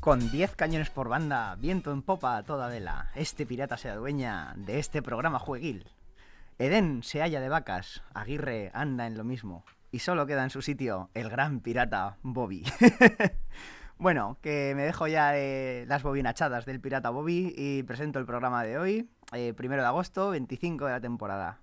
Con 10 cañones por banda, viento en popa a toda vela, este pirata se adueña de este programa jueguil. Edén se halla de vacas, Aguirre anda en lo mismo, y solo queda en su sitio el gran pirata Bobby. bueno, que me dejo ya eh, las bobinachadas del pirata Bobby y presento el programa de hoy, eh, primero de agosto, 25 de la temporada.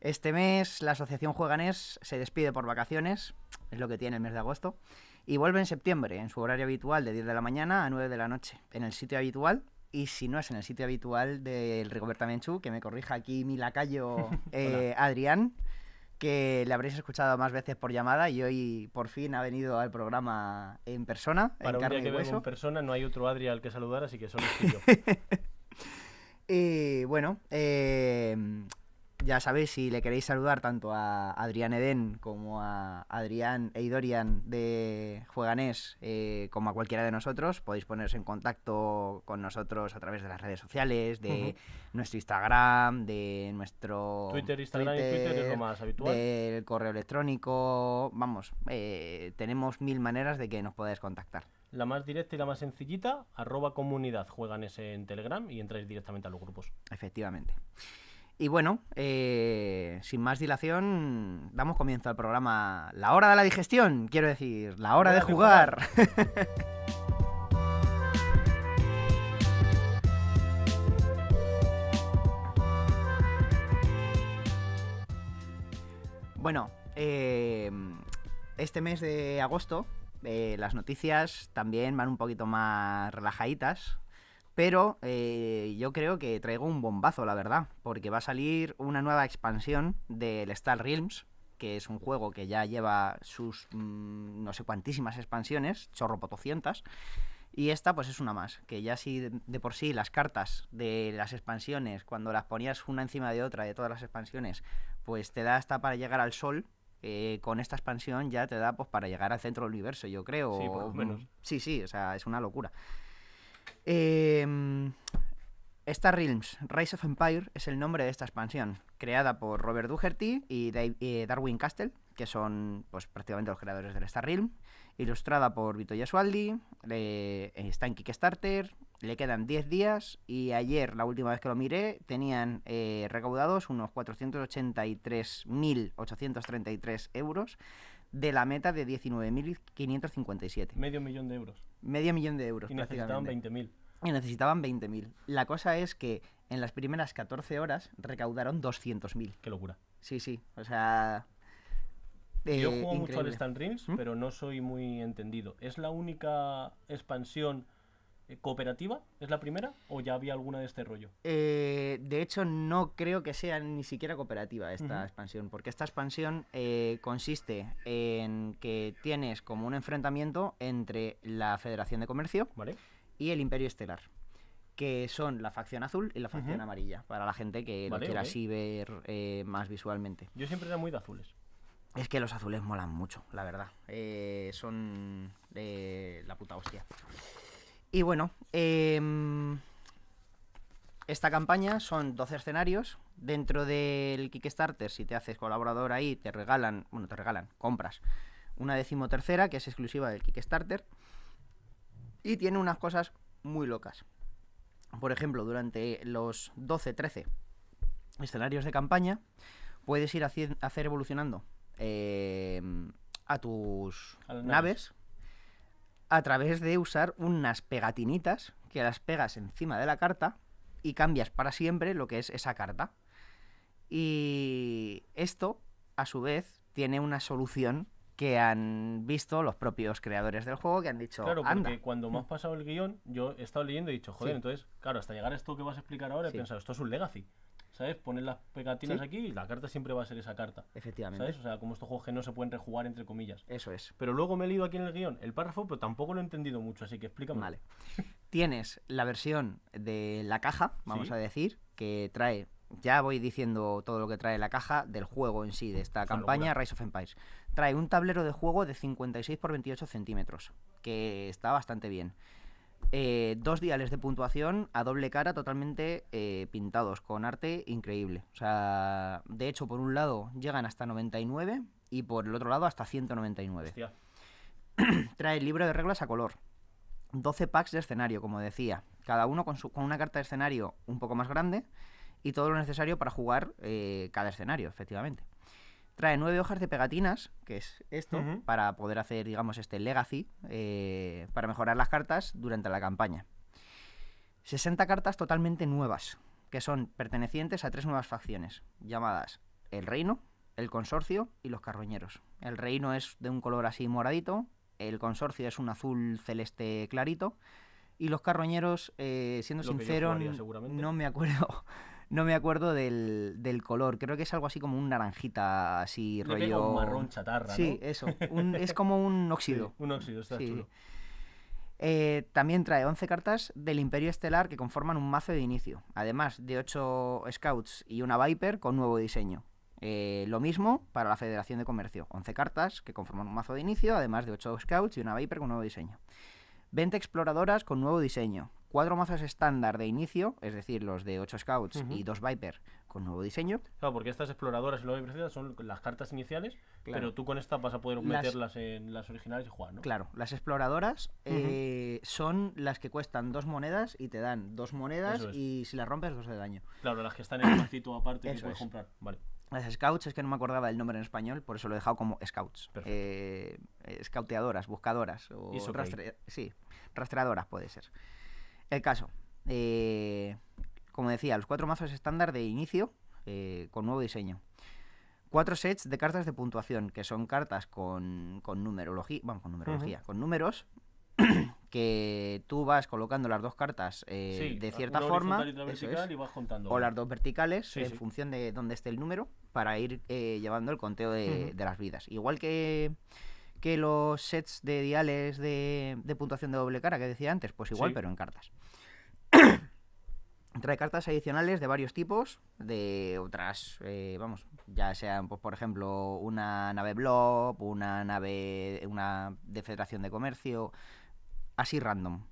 Este mes la Asociación Jueganés se despide por vacaciones, es lo que tiene el mes de agosto. Y vuelve en septiembre, en su horario habitual de 10 de la mañana a 9 de la noche, en el sitio habitual. Y si no es en el sitio habitual del Rigoberta Menchú, que me corrija aquí mi lacayo eh, Adrián, que le habréis escuchado más veces por llamada y hoy por fin ha venido al programa en persona. Para en un día carne que y hueso. en persona no hay otro Adri al que saludar, así que solo estoy yo. Y bueno, eh, ya sabéis, si le queréis saludar tanto a Adrián Eden como a Adrián Eidorian de Jueganés, eh, como a cualquiera de nosotros, podéis poneros en contacto con nosotros a través de las redes sociales, de nuestro Instagram, de nuestro Twitter, Instagram y Twitter es lo más habitual. del correo electrónico, vamos, eh, tenemos mil maneras de que nos podáis contactar. La más directa y la más sencillita, arroba comunidad, juegan ese en Telegram y entráis directamente a los grupos. Efectivamente. Y bueno, eh, sin más dilación, damos comienzo al programa La hora de la digestión, quiero decir, la hora de Hora de jugar. bueno, eh, este mes de agosto eh, las noticias también van un poquito más relajaditas, pero eh, yo creo que traigo un bombazo, la verdad, porque va a salir una nueva expansión del Star Realms, que es un juego que ya lleva sus mm, no sé cuantísimas expansiones, chorropotocientas, y esta pues es una más, que ya si de, por sí las cartas de las expansiones, cuando las ponías una encima de otra de todas las expansiones, pues te da hasta para llegar al sol, eh, con esta expansión ya te da pues para llegar al centro del universo, yo creo. Sí, por lo menos. Sí, sí, o sea, es una locura. Eh, Star Realms Rise of Empire es el nombre de esta expansión, creada por Robert Dougherty y Darwin Castle, que son pues prácticamente los creadores del Star Realm, ilustrada por Vito Yasualdi, está en Kickstarter, le quedan 10 días y ayer, la última vez que lo miré, tenían eh, recaudados unos 483.833 euros de la meta de 19.557. Medio millón de euros. Medio millón de euros. Y necesitaban prácticamente. 20.000. Y necesitaban 20.000. La cosa es que en las primeras 14 horas recaudaron 200.000. Qué locura. Sí, sí. O sea. Yo eh, juego mucho al increíble. Stan Realms, ¿Mm? pero no soy muy entendido. ¿Es la única expansión cooperativa? ¿Es la primera? ¿O ya había alguna de este rollo? Eh, de hecho, no creo que sea ni siquiera cooperativa esta expansión, porque esta expansión eh, consiste en que tienes como un enfrentamiento entre la Federación de Comercio ¿Vale? y el Imperio Estelar, que son la facción azul y la facción amarilla, para la gente que Vale, lo quiera así ver eh, más visualmente. Yo siempre era muy de azules. Es que los azules molan mucho, la verdad. Eh, son eh, la puta hostia. Y bueno, em, esta campaña son 12 escenarios. Dentro del Kickstarter, si te haces colaborador ahí, te regalan, bueno, te regalan, compras una decimotercera que es exclusiva del Kickstarter. Y tiene unas cosas muy locas. Por ejemplo, durante los 12-13 escenarios de campaña, puedes ir haci- hacer evolucionando eh, a tus A naves a través de usar unas pegatinitas que las pegas encima de la carta y cambias para siempre lo que es esa carta. Y esto, a su vez, tiene una solución que han visto los propios creadores del juego que han dicho, Claro, porque anda, cuando me has pasado el guion, yo he estado leyendo y he dicho, joder, Sí. entonces, claro, hasta llegar a esto que vas a explicar ahora, he pensado, esto es un legacy. ¿Sabes? Pones las pegatinas Sí. aquí y la carta siempre va a ser esa carta. efectivamente, ¿Sabes? O sea, como estos juegos que no se pueden rejugar entre comillas. eso es. Pero luego me he leído aquí en el guion el párrafo, pero tampoco lo he entendido mucho, así que explícame. Vale. Tienes la versión de la caja, vamos Sí. a decir, que trae ya voy diciendo todo lo que trae la caja del juego en sí, de esta campaña locura. Rise of Empires. Trae un tablero de juego de 56 por 28 centímetros, que está bastante bien. Eh, dos diales de puntuación a doble cara totalmente eh, pintados, con arte increíble. O sea, de hecho, por un lado llegan hasta 99 y por el otro lado hasta 199. Hostia. Trae el libro de reglas a color. 12 packs de escenario, como decía. Cada uno con, su- con una carta de escenario un poco más grande y todo lo necesario para jugar eh, cada escenario, efectivamente. Trae nueve hojas de pegatinas, que es esto, para poder hacer, digamos, este legacy, eh, para mejorar las cartas durante la campaña. 60 cartas totalmente nuevas, que son pertenecientes a tres nuevas facciones, llamadas el Reino, el Consorcio y los Carroñeros. El Reino es de un color así moradito, el Consorcio es un azul celeste clarito, y los Carroñeros, eh, siendo Lo sincero, jugaría, no me acuerdo. No me acuerdo del, del color, creo que es algo así como un naranjita, así pega rollo... un marrón chatarra, Sí, ¿no? eso, un- es como un Sí, óxido. un óxido, está Sí. chulo. Eh, también trae 11 cartas del Imperio Estelar que conforman un mazo de inicio, además de 8 Scouts y una Viper con nuevo diseño. Eh, lo mismo para la Federación de Comercio, 11 cartas que conforman un mazo de inicio, además de 8 Scouts y una Viper con nuevo diseño. 20 exploradoras con nuevo diseño, 4 mazos estándar de inicio, es decir, los de 8 Scouts y 2 Viper con nuevo diseño. Claro, porque estas exploradoras y lo que preciosas son las cartas iniciales, Claro. pero tú con esta vas a poder Las- meterlas en las originales y jugar, ¿no? Claro, las exploradoras eh, son las que cuestan dos monedas y te dan dos monedas es. y si las rompes dos de daño. Claro, las que están en el macito aparte que Eso puedes es. comprar. Vale. Las Scouts es que no me acordaba el nombre en español, por eso lo he dejado como Scouts. Perfecto. Eh, eh, scouteadoras, buscadoras o rastre- sí, rastreadoras puede ser. El caso, eh, como decía, los cuatro mazos estándar de inicio eh, con nuevo diseño. Cuatro sets de cartas de puntuación, que son cartas con, con numerología, bueno, con numerología, con números, que tú vas colocando las dos cartas eh, Sí, de cierta forma, horizontal y otra eso vertical es, y vas contando. o las dos verticales Sí, en sí. función de dónde esté el número para ir eh, llevando el conteo de, las vidas. Igual que, que los sets de diales de, de puntuación de doble cara que decía antes, pues igual, pero en cartas. Trae cartas adicionales de varios tipos, de otras, eh, vamos, ya sean, pues, por ejemplo, una nave Blob, una nave, una de Federación de Comercio, así random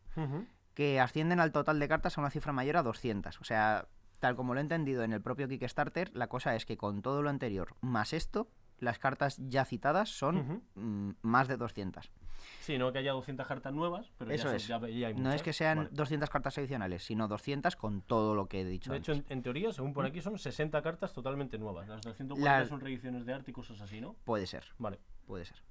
que ascienden al total de cartas a una cifra mayor a 200. O sea, tal como lo he entendido en el propio Kickstarter, la cosa es que con todo lo anterior más esto, las cartas ya citadas son mm, más de 200. Sí, no que haya 200 cartas nuevas, pero Eso ya, son- es. ya, ya hay No es que sean Vale. 200 cartas adicionales, sino 200 con todo lo que he dicho De hecho, en, en teoría, según por aquí, son 60 cartas totalmente nuevas. Las 240 La- son reediciones de arte y cosas así, ¿no? Puede ser, Vale. puede ser.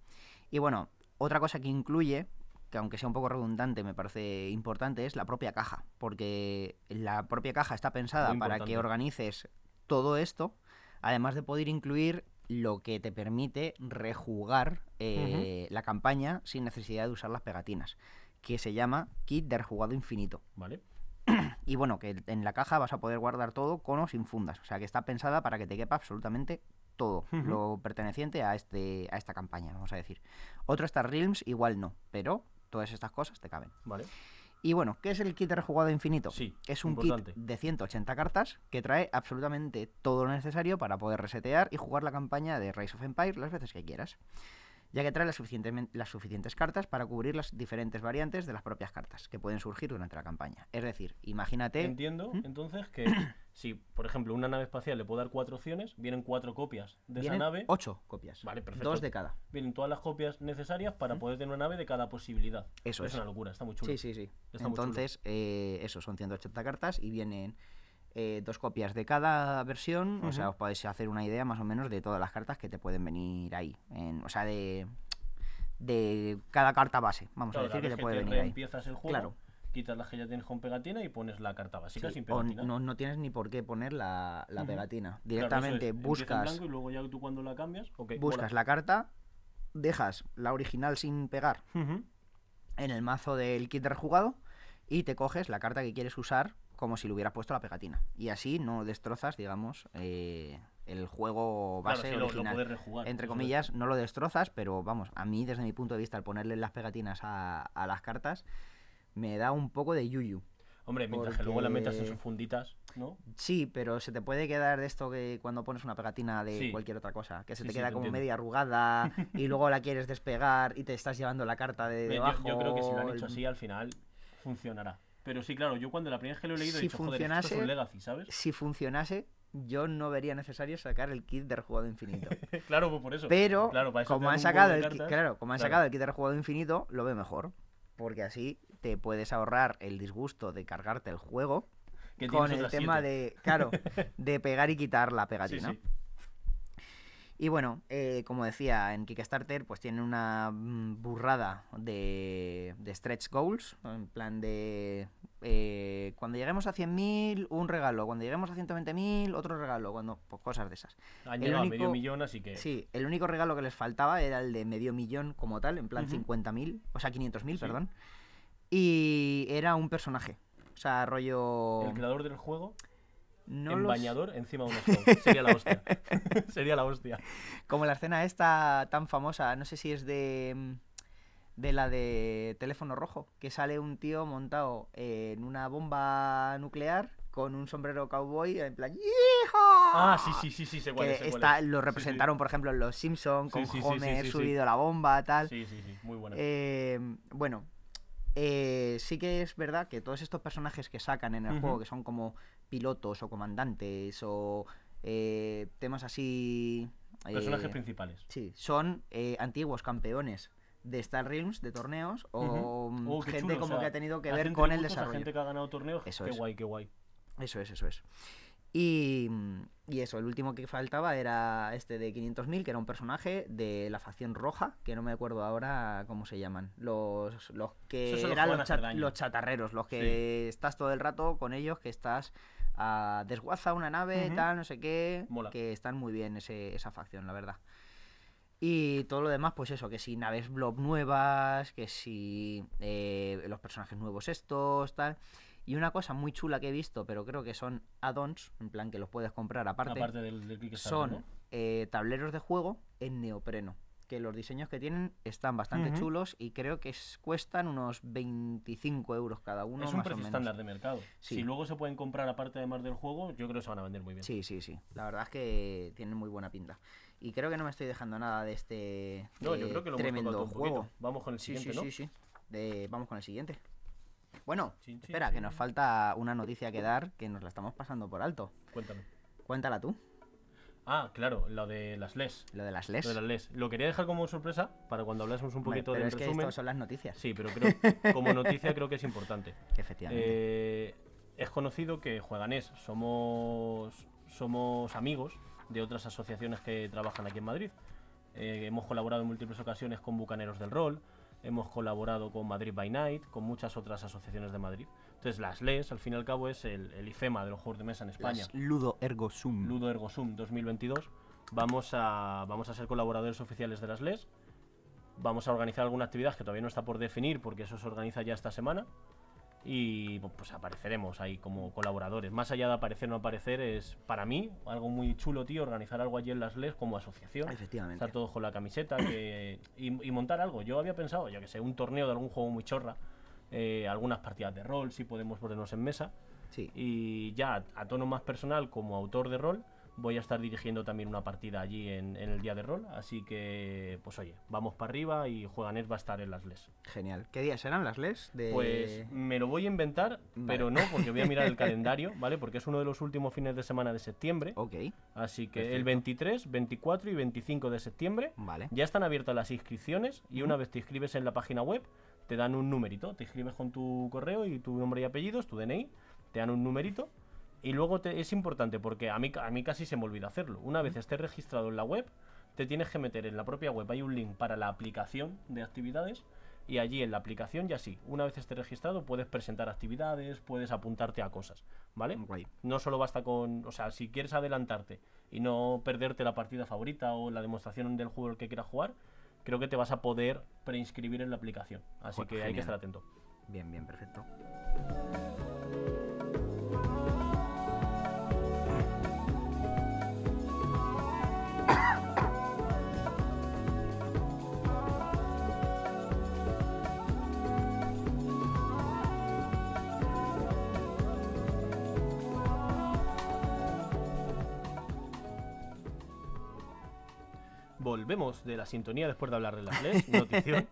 Y bueno, otra cosa que incluye, que aunque sea un poco redundante, me parece importante, es la propia caja. Porque la propia caja está pensada para que organices todo esto, además de poder incluir lo que te permite rejugar eh, la campaña sin necesidad de usar las pegatinas, que se llama Kit de Rejugado Infinito. Vale. Y bueno, que en la caja vas a poder guardar todo con o sin fundas. O sea que está pensada para que te quepa absolutamente todo lo perteneciente a, este, a esta campaña, vamos a decir. Otro Star Realms igual no, pero todas estas cosas te caben. Vale. Y bueno, ¿qué es el kit de rejugado infinito? Sí, es un importante. kit de 180 cartas que trae absolutamente todo lo necesario para poder resetear y jugar la campaña de Rise of Empire las veces que quieras. Ya que trae las, las suficientes cartas para cubrir las diferentes variantes de las propias cartas que pueden surgir durante la campaña. Es decir, imagínate. Entiendo, ¿Mm? entonces, que si, por ejemplo, una nave espacial le puedo dar cuatro opciones, vienen cuatro copias de Vienen esa nave, ocho copias. Vale, perfecto. Dos de cada. vienen todas las copias necesarias para poder tener una nave de cada posibilidad. Eso es. es. una locura, está muy chulo. Sí, sí, sí. Está muy chulo. Entonces, eh, eso, son 180 cartas y vienen eh, dos copias de cada versión. O sea, os podéis hacer una idea más o menos de todas las cartas que te pueden venir ahí. En- o sea, de, de cada carta base. Vamos Claro, a decir que te puede venir ahí. reempiezas el juego, Claro. Quitas las que ya tienes con pegatina y pones la carta básica Sí, sin o pegatina. no, no tienes ni por qué poner la, la pegatina. Claro, Directamente es, empieza en buscas, blanco y luego ya tú cuando la cambias, buscas la carta, dejas la original sin pegar en el mazo del kit rejugado y te coges la carta que quieres usar como si le hubieras puesto la pegatina. Y así no destrozas, digamos, eh, el juego Claro, base sí, lo- lo, original. rejugar. Entre es. comillas, no lo destrozas, pero vamos, a mí desde mi punto de vista, al ponerle las pegatinas a, a las cartas, me da un poco de yuyu. Hombre, mientras que luego la metas en sus funditas, ¿no? Sí, pero se te puede quedar de esto que cuando pones una pegatina de Sí. cualquier otra cosa, que se Sí, te queda como entiendo. media arrugada y luego la quieres despegar y te estás llevando la carta de yo- debajo. Yo, creo que si lo han hecho así, al final funcionará. Pero sí, claro, yo cuando la primera vez que lo he leído he Si dicho, joder, esto es un Legacy, ¿sabes? Si funcionase, yo no vería necesario sacar el kit de rejugado infinito. claro, pues por eso. Pero Claro, para eso te como han sacado el claro, como han Claro. sacado el kit de rejugado infinito, lo veo mejor. Porque así te puedes ahorrar el disgusto de cargarte el juego con el tema siete. de, claro, de pegar y quitar la pegatina. sí. Y bueno, eh, como decía, en Kickstarter pues tienen una mm, burrada de, de stretch goals, en plan de... eh, cuando lleguemos a 100.000, un regalo, cuando lleguemos a 120.000, otro regalo, cuando pues cosas de esas. Han el llegado a medio único- millón, así que. Sí, el único regalo que les faltaba era el de medio millón como tal, en plan Ujú. 50.000, o sea, 500.000, Sí. perdón. Y era un personaje. O sea, rollo... El creador del juego, no en los- bañador, encima de un scout. Sería la hostia. Sería la hostia. Como la escena esta tan famosa, no sé si es de mm, de la de teléfono rojo, que sale un tío montado en una bomba nuclear con un sombrero cowboy en plan. Ah, sí, sí, sí, sí, sé cuál es, está, lo Sí, sí. representaron, por ejemplo, en Los Simpson con Sí, Homer subido a la bomba, tal. Sí, sí, sí, muy buena. Eh, bueno, eh, sí que es verdad que todos estos personajes que sacan en el juego, que son como pilotos o comandantes o eh, temas así... Personajes eh, principales. Sí, son eh, antiguos campeones de Star Realms, de torneos, o mm, Oh, qué gente chulo, o como sea, que ha tenido que ver con el desarrollo. gente que ha ganado torneos. Eso qué es. guay, qué guay. Eso es, eso es. Y, mm, y eso, el último que faltaba era este de 500.000, que era un personaje de la facción roja, que no me acuerdo ahora cómo se llaman. Los, los que eran los, chatarreros, los que estás todo el rato con ellos, que estás a desguaza una nave, tal, no sé qué, Mola. que están muy bien ese, esa facción, la verdad. Y todo lo demás, pues eso, que si naves blob nuevas, que si eh, los personajes nuevos estos, tal. Y una cosa muy chula que he visto, pero creo que son add-ons, en plan que los puedes comprar aparte, Aparte del, del son ¿no? eh, tableros de juego en neopreno. Que los diseños que tienen están bastante chulos y creo que es- cuestan unos 25 euros cada uno. es un más o precio menos. estándar de mercado. Sí. Si luego se pueden comprar aparte además del juego, yo creo que se van a vender muy bien. Sí, sí, sí. La verdad es que tienen muy buena pinta. Y creo que no me estoy dejando nada de este No, yo eh, creo que lo hemos tremendo juego. poquito. Vamos con el Sí, siguiente, sí, ¿no? sí, sí. De- Vamos con el siguiente. Bueno, Chin, chin, espera, que chin. nos falta una noticia que dar que nos la estamos pasando por alto. Cuéntame. Cuéntala tú, Ah, claro, lo de las LES. lo de las LES. Lo de las LES. Lo quería dejar como sorpresa para cuando hablásemos un poquito pero del es que resumen. estas son las noticias. Sí, pero creo, como noticia creo que es importante. Efectivamente. Eh, es conocido que Jueganés somos, somos amigos de otras asociaciones que trabajan aquí en Madrid. Eh, hemos colaborado en múltiples ocasiones con Bucaneros del Rol, hemos colaborado con Madrid by Night, con muchas otras asociaciones de Madrid. Entonces, las LES, al fin y al cabo, es el, el IFEMA de los juegos de mesa en España. Las Ludo Ergo Sum. Ludo Ergo Sum 2022. Vamos a, vamos a ser colaboradores oficiales de las LES. Vamos a organizar alguna actividad que todavía no está por definir porque eso se organiza ya esta semana. Y pues apareceremos ahí como colaboradores. Más allá de aparecer o no aparecer, es para mí algo muy chulo, tío, organizar algo allí en las LES como asociación. Efectivamente. Estar todos con la camiseta que- y, y montar algo. Yo había pensado, yo que sé, un torneo de algún juego muy chorra. eh, algunas partidas de rol, si podemos ponernos en mesa. Sí. Y ya a tono más personal, como autor de rol, voy a estar dirigiendo también una partida allí en, en el día de rol. Así que, pues oye, vamos para arriba y Jueganet va a estar en las LES. Genial. ¿Qué días serán las LES? De... Pues me lo voy a inventar, Vale. pero no, porque voy a mirar el calendario, ¿vale? Porque es uno de los últimos fines de semana de septiembre. Ok, Así que el Perfecto. 23, 24 y 25 de septiembre vale. ya están abiertas las inscripciones y una vez te inscribes en la página web, te dan un numerito. Te inscribes con tu correo y tu nombre y apellidos, tu DNI, te dan un numerito. Y luego te- es importante porque a mí, a mí casi se me olvida hacerlo. Una vez estés registrado en la web, te tienes que meter en la propia web. Hay un link para la aplicación de actividades. Y allí en la aplicación ya sí, una vez estés registrado puedes presentar actividades, puedes apuntarte a cosas, ¿vale? No solo basta con, o sea, si quieres adelantarte y no perderte la partida favorita o la demostración del juego al que quieras jugar, creo que te vas a poder preinscribir en la aplicación. Así Joder, que hay que estar atento. Bien, bien, perfecto. Volvemos de la sintonía después de hablar de LES, notición,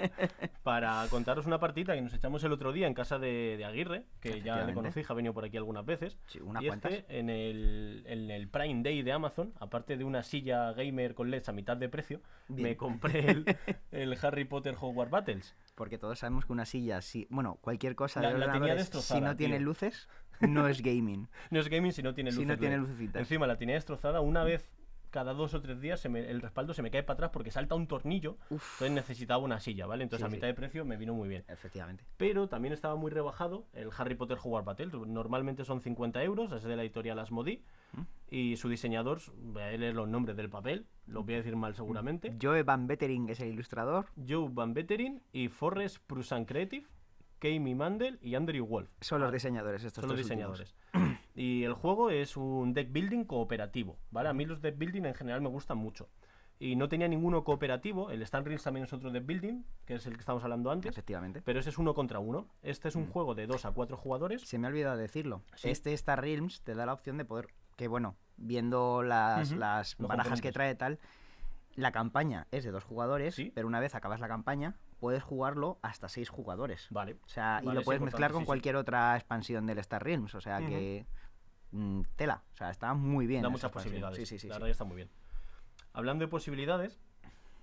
para contaros una partita que nos echamos el otro día en casa de, de Aguirre, que ya le conocí, ha venido por aquí algunas veces. Sí, unas y cuantas. en el, en el Prime Day de Amazon, aparte de una silla gamer con LEDs a mitad de precio, Bien. me compré el, el Harry Potter Hogwarts Battles. Porque todos sabemos que una silla, si, bueno, cualquier cosa La- de la tenía si no tiene tío. luces, no es gaming. No es gaming si no tiene Si luces no tiene lucecitas. Encima la tenía destrozada una vez cada dos o tres días se me- el respaldo se me cae para atrás porque salta un tornillo. Uf. Entonces necesitaba una silla, ¿vale? Entonces Sí, a sí. mitad de precio me vino muy bien. Efectivamente. Pero también estaba muy rebajado el Harry Potter Hogwarts Battle. Normalmente son 50 euros, es de la editorial Asmodee. ¿Mm? Y su diseñador, voy a leer los nombres del papel, los voy a decir mal seguramente. Joe Van Bettering es el ilustrador. Joe Van Bettering y Forrest Prusan Creative, Kami Mandel y Andrew Wolf. Son los diseñadores estos Son los últimos. y el juego es un deck building cooperativo, ¿vale? A mí los deck building en general me gustan mucho. Y no tenía ninguno cooperativo. El Stan Reels también es otro deck building, que es el que estamos hablando antes. Efectivamente. Pero ese es uno contra uno. Este es un juego de dos a cuatro jugadores. Se me ha olvidado decirlo. Sí. Este Star Realms te da la opción de poder, que bueno, viendo las, Ujú, las los barajas que trae tal, la campaña es de dos jugadores, Sí. pero una vez acabas la campaña, puedes jugarlo hasta seis jugadores. Vale. O sea, y Vale, lo es puedes mezclar con sí, sí. cualquier otra expansión del Star Realms. O sea Ujú. que. Mm, tela. O sea, está muy bien. da muchas posibilidades. Sí, sí, sí. la verdad que está muy bien. Hablando de posibilidades,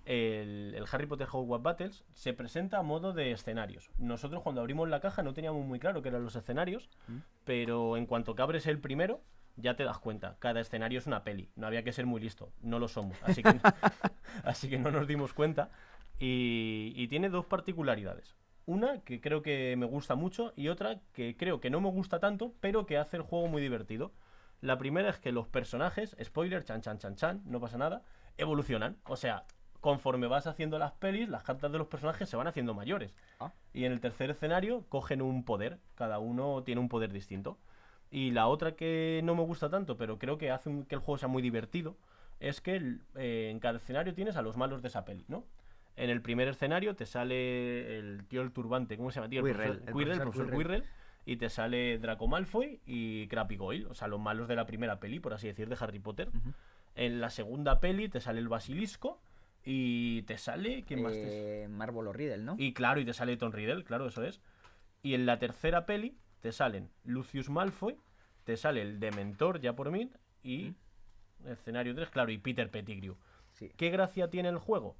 el, el Harry Potter Hogwarts Battles se presenta a modo de escenarios. Nosotros cuando abrimos la caja no teníamos muy claro qué eran los escenarios, Mm. pero en cuanto que abres el primero, ya te das cuenta. Cada escenario es una peli. No había que ser muy listo. No lo somos. Así que, así que no nos dimos cuenta. Y, y tiene dos particularidades. Una que creo que me gusta mucho y otra que creo que no me gusta tanto, pero que hace el juego muy divertido. La primera es que los personajes, spoiler, chan chan chan chan, no pasa nada, evolucionan. O sea, conforme vas haciendo las pelis, las cartas de los personajes se van haciendo mayores. Ah. Y en el tercer escenario cogen un poder, cada uno tiene un poder distinto. Y la otra que no me gusta tanto, pero creo que hace que el juego sea muy divertido, es que eh, en cada escenario tienes a los malos de esa peli, ¿no? En el primer escenario te sale el tío el turbante, ¿cómo se llama? Tío? El Quirrell, profesor, el Quirrell, el profesor Quirrell, y te sale Draco Malfoy y Crappy Goyle, o sea, los malos de la primera peli, por así decir, de Harry Potter. En la segunda peli te sale el basilisco y te sale... ¿Quién más te Eh, Marvel o Riddle, ¿no? y claro, y te sale Tom Riddle, claro, eso es. Y en la tercera peli te salen Lucius Malfoy, te sale el Dementor ya por mí y escenario 3, claro, y Peter Pettigrew. Sí. ¿Qué gracia tiene el juego?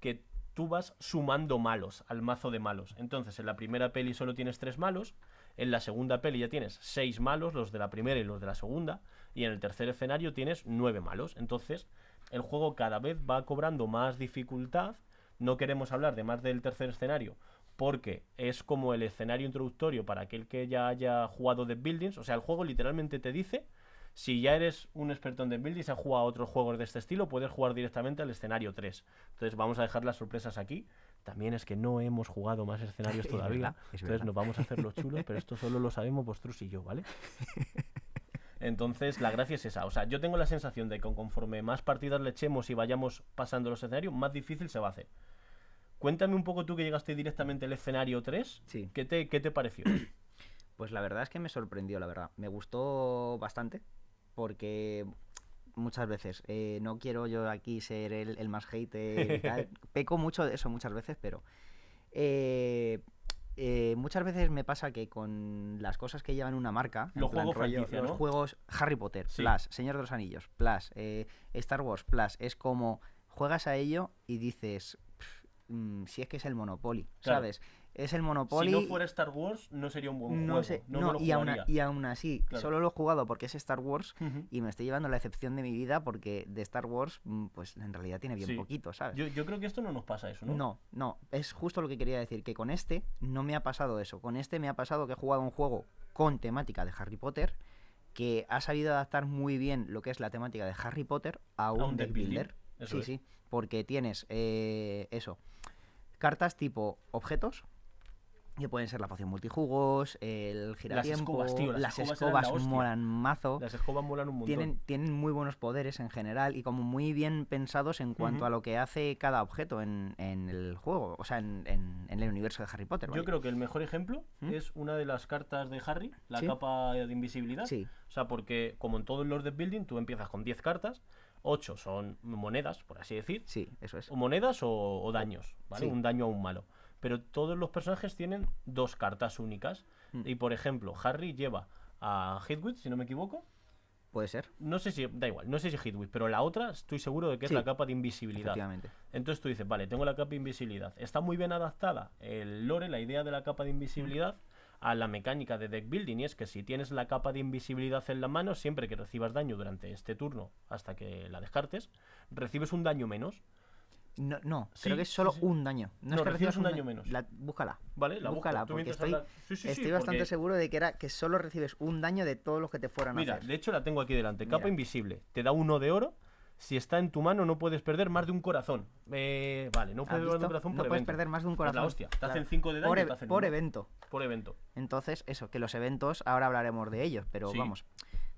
Que tú vas sumando malos al mazo de malos. Entonces, en la primera peli solo tienes tres malos, en la segunda peli ya tienes seis malos, los de la primera y los de la segunda, y en el tercer escenario tienes nueve malos. Entonces, el juego cada vez va cobrando más dificultad. No queremos hablar de más del tercer escenario, porque es como el escenario introductorio para aquel que ya haya jugado de Buildings. O sea, el juego literalmente te dice si ya eres un experto en deck building y has jugado a otros juegos de este estilo, puedes jugar directamente al escenario 3. Entonces vamos a dejar las sorpresas aquí. También es que no hemos jugado más escenarios Es todavía. verdad, es entonces verdad. nos vamos a hacer los chulos, pero esto solo lo sabemos vosotros y yo, ¿vale? Entonces la gracia es esa. O sea, yo tengo la sensación de que conforme más partidas le echemos y vayamos pasando los escenarios, más difícil se va a hacer. Cuéntame un poco tú que llegaste directamente al escenario 3. Sí. ¿Qué te, qué te pareció? Pues la verdad es que me sorprendió, la verdad. Me gustó bastante porque muchas veces, eh, no quiero yo aquí ser el, el más hater y tal. Peco mucho de eso muchas veces, pero eh, eh, muchas veces me pasa que con las cosas que llevan una marca, Los juegos rollo, franquicia, los ¿no? juegos Harry Potter, Sí. Plus, Señor de los Anillos, Plus, eh, Star Wars, Plus, es como juegas a ello y dices, "Pff, mm, si es que es el Monopoly, Claro. ¿sabes? Es el Monopoly. Si no fuera Star Wars, no sería un buen No juego. sé, no, no, me lo y, aún, jugaría. y aún así, Claro. solo lo he jugado porque es Star Wars y me estoy llevando la excepción de mi vida porque de Star Wars, mm, pues en realidad tiene bien Sí. poquito, ¿sabes? Yo, yo creo que esto no nos pasa eso, ¿no? no, no, es justo lo que quería decir, que con este no me ha pasado eso. Con este me ha pasado que he jugado un juego con temática de Harry Potter que ha sabido adaptar muy bien lo que es la temática de Harry Potter a un, un deck builder. Sí, es. sí, porque tienes eh, eso, cartas tipo objetos, que pueden ser la poción multijugos, el giratiempo, escobas, tío, las las escobas la molan mazo. Las escobas molan un montón. Tienen, tienen muy buenos poderes en general y como muy bien pensados en cuanto a lo que hace cada objeto en, en el juego, o sea, en, en- en el universo de Harry Potter. Yo vaya. creo que el mejor ejemplo ¿Mm? es una de las cartas de Harry, la Sí. capa de invisibilidad. Sí, O sea, porque como en todos los de building, tú empiezas con 10 cartas, 8 son monedas, por así decir. Sí, eso es. O monedas o, o daños, ¿vale? Sí. Un daño a un malo. Pero todos los personajes tienen dos cartas únicas. Mm. Y por ejemplo, Harry lleva a Hedwig, si no me equivoco. Puede ser, No sé si, da igual, no sé si Hedwig, pero la otra estoy seguro de que Sí. es la capa de invisibilidad. Entonces tú dices, vale, tengo la capa de invisibilidad. Está muy bien adaptada el lore, la idea de la capa de invisibilidad, a la mecánica de deck building. Y es que si tienes la capa de invisibilidad en la mano, siempre que recibas daño durante este turno, hasta que la descartes, recibes un daño menos. No, no Sí, creo que es solo sí. un daño. No, No, es que recibes un da- daño menos. la- búscala. ¿Vale? La. Búscala, porque estoy, estoy bastante porque- seguro de que era que solo recibes un daño de todos los que te fueran a Mira, hacer. de hecho la tengo aquí delante. Capa Mira. invisible. Te da uno de oro. Si está en tu mano, no puedes perder más de un corazón. Eh, vale, no ¿Has puedes perder más de visto? un corazón no por puedes evento. perder más de un Pues la corazón. hostia, te Claro. hacen 5 de daño por, e- te hacen por evento. Por evento. Entonces, eso, que los eventos, ahora hablaremos de ellos, pero vamos.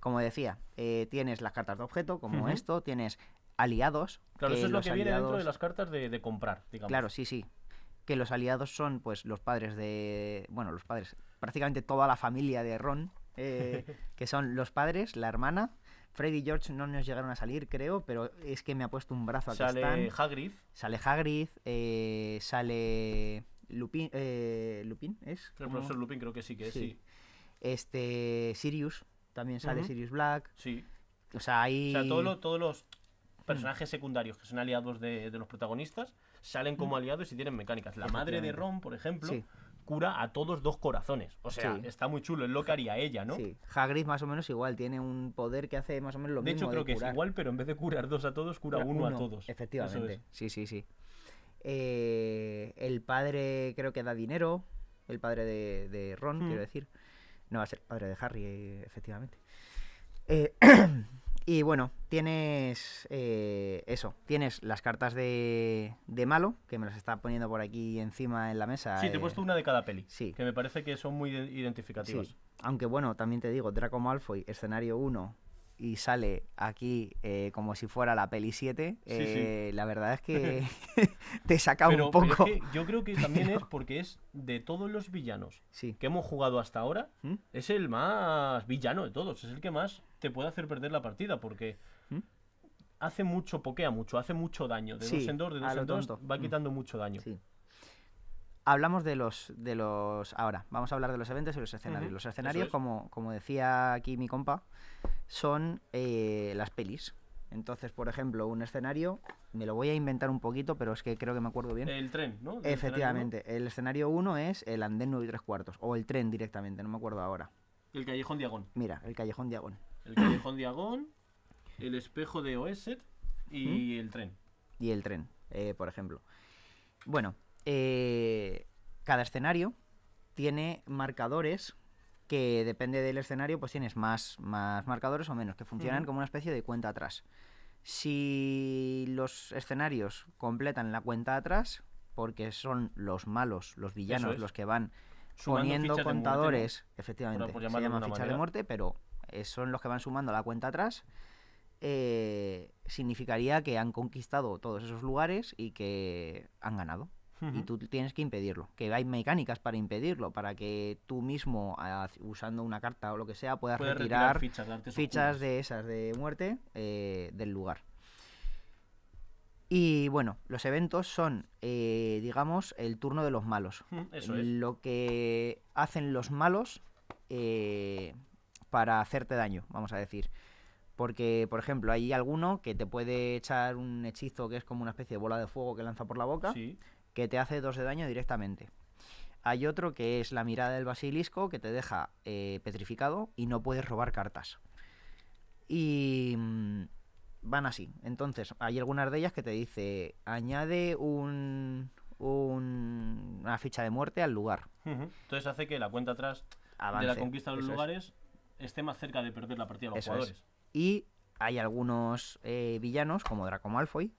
Como decía, eh, tienes las cartas de objeto, como esto, tienes aliados. Claro, eso es lo que viene dentro de aliados- las cartas de, de comprar, digamos. Claro, sí, sí. Que los aliados son, pues, los padres de. Bueno, los padres. Prácticamente toda la familia de Ron. eh, que son los padres, la hermana. Freddy y George no nos llegaron a salir, creo, pero es que me ha puesto un brazo aquí Sale están. Hagrid. Sale Hagrid, eh, sale. Lupin. eh, ¿Lupin es? El ¿Cómo? profesor Lupin creo que sí que es, Sí. sí. Este. Sirius. También sale. Sirius Black. Sí. O sea, hay. O sea, todos los, todos los personajes secundarios que son aliados de, de los protagonistas salen como aliados y tienen mecánicas. La madre de. Ron, por ejemplo, Sí. cura a todos dos corazones. O sea, Sí. está muy chulo. Es lo que haría ella, ¿no? Sí, Hagrid más o menos igual, tiene un poder que hace más o menos lo de mismo. hecho, creo que curar. es igual, pero en vez de curar dos a todos, cura uno, a todos. Efectivamente, es. sí, sí, sí. Eh, el padre creo que da dinero, el padre de, de Ron, Hmm. quiero decir. No va a ser padre de Harry, eh, efectivamente. Eh, y bueno, tienes eh, eso, tienes las cartas de, de malo, que me las está poniendo por aquí encima en la mesa. Sí, te he eh, puesto una de cada peli. sí. Que me parece que son muy ide- identificativas. Sí. Aunque bueno, también te digo, Draco Malfoy, escenario 1, y sale aquí eh, como si fuera la peli 7, Sí, eh, la verdad es que te saca Pero, un pero poco. es que yo creo que también es porque es de todos los villanos Sí. que hemos jugado hasta ahora, ¿Mm? es el más villano de todos. Es el que más te puede hacer perder la partida porque ¿Mm? hace mucho, pokea mucho, hace mucho daño. De dos en dos, de dos en dos, tonto. va Mm. quitando mucho daño. Hablamos de los, de los. Ahora, vamos a hablar de los eventos y los escenarios. Los escenarios, es. como, como decía aquí mi compa, son eh, las pelis. Entonces, por ejemplo, un escenario, me lo voy a inventar un poquito, pero es que creo que me acuerdo bien. El tren, ¿no? Escenario Efectivamente, el escenario 1 es el andén 9 y 3 cuartos, o el tren directamente, no me acuerdo ahora. El callejón diagón. Mira, el callejón diagón. El callejón diagón, el espejo de Oeset y el tren. y el tren, eh, por ejemplo. Bueno, eh, cada escenario tiene marcadores que depende del escenario, pues tienes más, más marcadores o menos, que funcionan como una especie de cuenta atrás. Si los escenarios completan la cuenta atrás, porque son los malos, los villanos, es. los que van Sumando poniendo contadores, efectivamente, por se llama ficha de muerte, pero eh, son los que van sumando la cuenta atrás. eh, significaría que han conquistado todos esos lugares y que han ganado. Y tú tienes que impedirlo. Que hay mecánicas para impedirlo, para que tú mismo, usando una carta o lo que sea, puedas Puedes retirar, fichas, de esas de muerte eh, del lugar. Y bueno, los eventos son, eh, digamos, el turno de los malos. Eso es. Lo que hacen los malos eh, para hacerte daño, vamos a decir. Porque, por ejemplo, hay alguno que te puede echar un hechizo que es como una especie de bola de fuego que lanza por la boca, Sí. Que te hace dos de daño directamente. Hay otro que es la mirada del basilisco que te deja eh, petrificado y no puedes robar cartas. Y mm, van así. Entonces, hay algunas de ellas que te dice, añade un, un- una ficha de muerte al lugar. Entonces hace que la cuenta atrás Avance. de la conquista de los es. lugares esté más cerca de perder la partida de los Eso es. jugadores. Y hay algunos eh, villanos, como Draco Malfoy,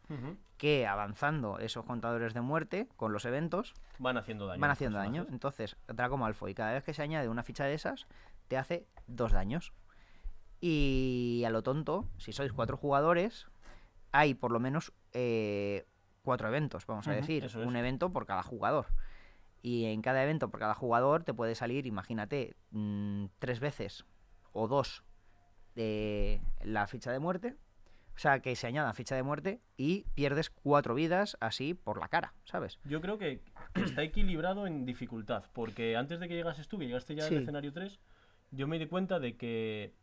que avanzando esos contadores de muerte con los eventos, Van haciendo daño. van haciendo daño. Entonces, Draco Malfoy, cada vez que se añade una ficha de esas, te hace dos daños. Y a lo tonto, si sois cuatro jugadores, hay por lo menos eh, cuatro eventos, vamos a decir. es. Un evento por cada jugador. Y en cada evento por cada jugador te puede salir, imagínate, mm, tres veces o dos de la ficha de muerte. O sea, que se añada ficha de muerte y pierdes cuatro vidas así por la cara, ¿sabes? Yo creo que está equilibrado en dificultad, porque antes de que llegases tú, que llegaste ya Sí. al escenario 3, yo me di cuenta de que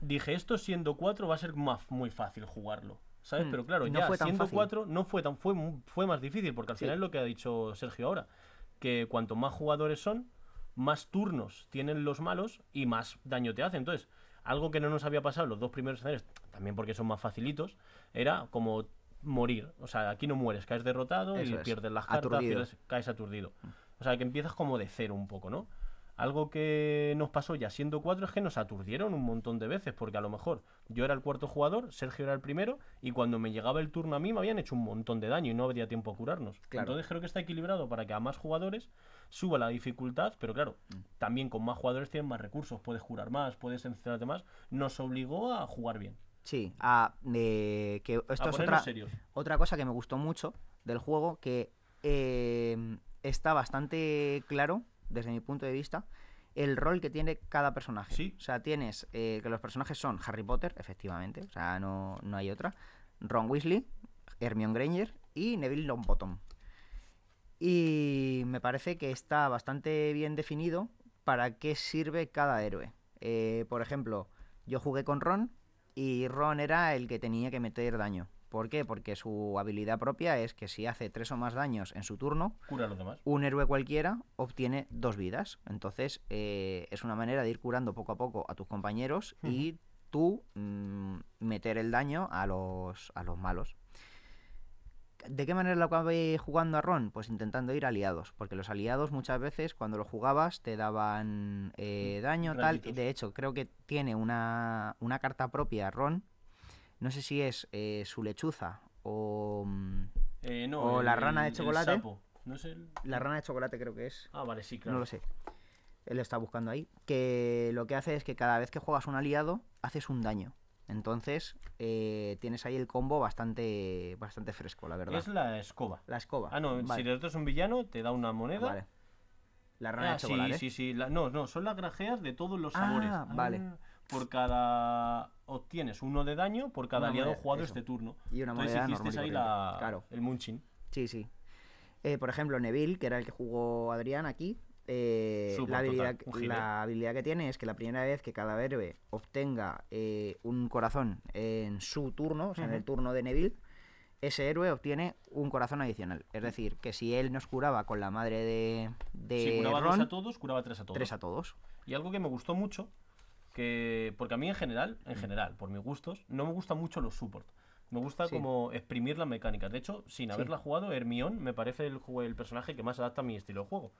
dije, esto siendo 4 va a ser muy fácil jugarlo. ¿Sabes? Mm, Pero claro, y no ya siendo fácil. 4 no fue tan fue, fue más difícil, porque al Sí. final es lo que ha dicho Sergio ahora, que cuanto más jugadores son, más turnos tienen los malos y más daño te hacen. Entonces, algo que no nos había pasado los dos primeros escenarios, también porque son más facilitos, era como morir. O sea, aquí no mueres, caes derrotado y es, pierdes las cartas, pierdes- caes aturdido. O sea, que empiezas como de cero un poco, ¿no? Algo que nos pasó ya siendo cuatro es que nos aturdieron un montón de veces, porque a lo mejor yo era el cuarto jugador, Sergio era el primero, y cuando me llegaba el turno a mí me habían hecho un montón de daño y no habría tiempo a curarnos. Claro. Entonces creo que está equilibrado para que a más jugadores suba la dificultad, pero claro, Mm. también con más jugadores tienen más recursos, puedes curar más, puedes encerrarte más. Nos obligó a jugar bien, Sí, a, eh, que esto a es otra, serios. otra cosa que me gustó mucho del juego, que eh, está bastante claro, desde mi punto de vista, el rol que tiene cada personaje. Sí. O sea, tienes eh, que los personajes son Harry Potter, efectivamente, o sea, no, no hay otra, Ron Weasley, Hermione Granger y Neville Longbottom. Y me parece que está bastante bien definido para qué sirve cada héroe. Eh, por ejemplo, yo jugué con Ron y Ron era el que tenía que meter daño. ¿Por qué? Porque su habilidad propia es que si hace tres o más daños en su turno, Cura a los demás. un héroe cualquiera obtiene dos vidas. Entonces eh, es una manera de ir curando poco a poco a tus compañeros y tú mm, meter el daño a los, a los malos. ¿De qué manera lo acabé jugando a Ron? Pues intentando ir aliados, porque los aliados muchas veces cuando lo jugabas te daban eh, daño, tal. De hecho, creo que tiene una, una carta propia Ron. No sé si es eh, su lechuza o mm, Eh, no, O el- la rana de el chocolate. sapo. No el... la rana de chocolate, creo que es. Ah, vale, sí, claro. No lo sé. Él está buscando ahí. Que lo que hace es que cada vez que juegas un aliado, haces un daño. Entonces, eh, tienes ahí el combo bastante, bastante fresco, la verdad. Es la escoba. La escoba. Ah, no, vale, si es un villano, te da una moneda. vale. La rana Ah, de chocolate. sí, sí, sí. la- no, no, son las grajeas de todos los sabores. Ah, vale. Por cada. Obtienes uno de daño por cada Una aliado moneda, jugado eso. este turno. Y una Entonces hiciste ahí la, Claro. el munching. Sí, sí. Eh, por ejemplo, Neville, que era el que jugó Adrián aquí, eh, la, habilidad, la habilidad que tiene es que la primera vez que cada héroe obtenga eh, un corazón en su turno, o sea, en el turno de Neville, ese héroe obtiene un corazón adicional. Es decir, que si él nos curaba con la madre de, de si curaba Ron, dos a todos, curaba tres a todos. tres a todos. Y algo que me gustó mucho, que porque a mí en general, en general, por mis gustos, no me gustan mucho los support. Me gusta Sí. como exprimir las mecánicas. De hecho, sin Sí. haberla jugado, Hermione me parece el, el personaje que más adapta a mi estilo de juego.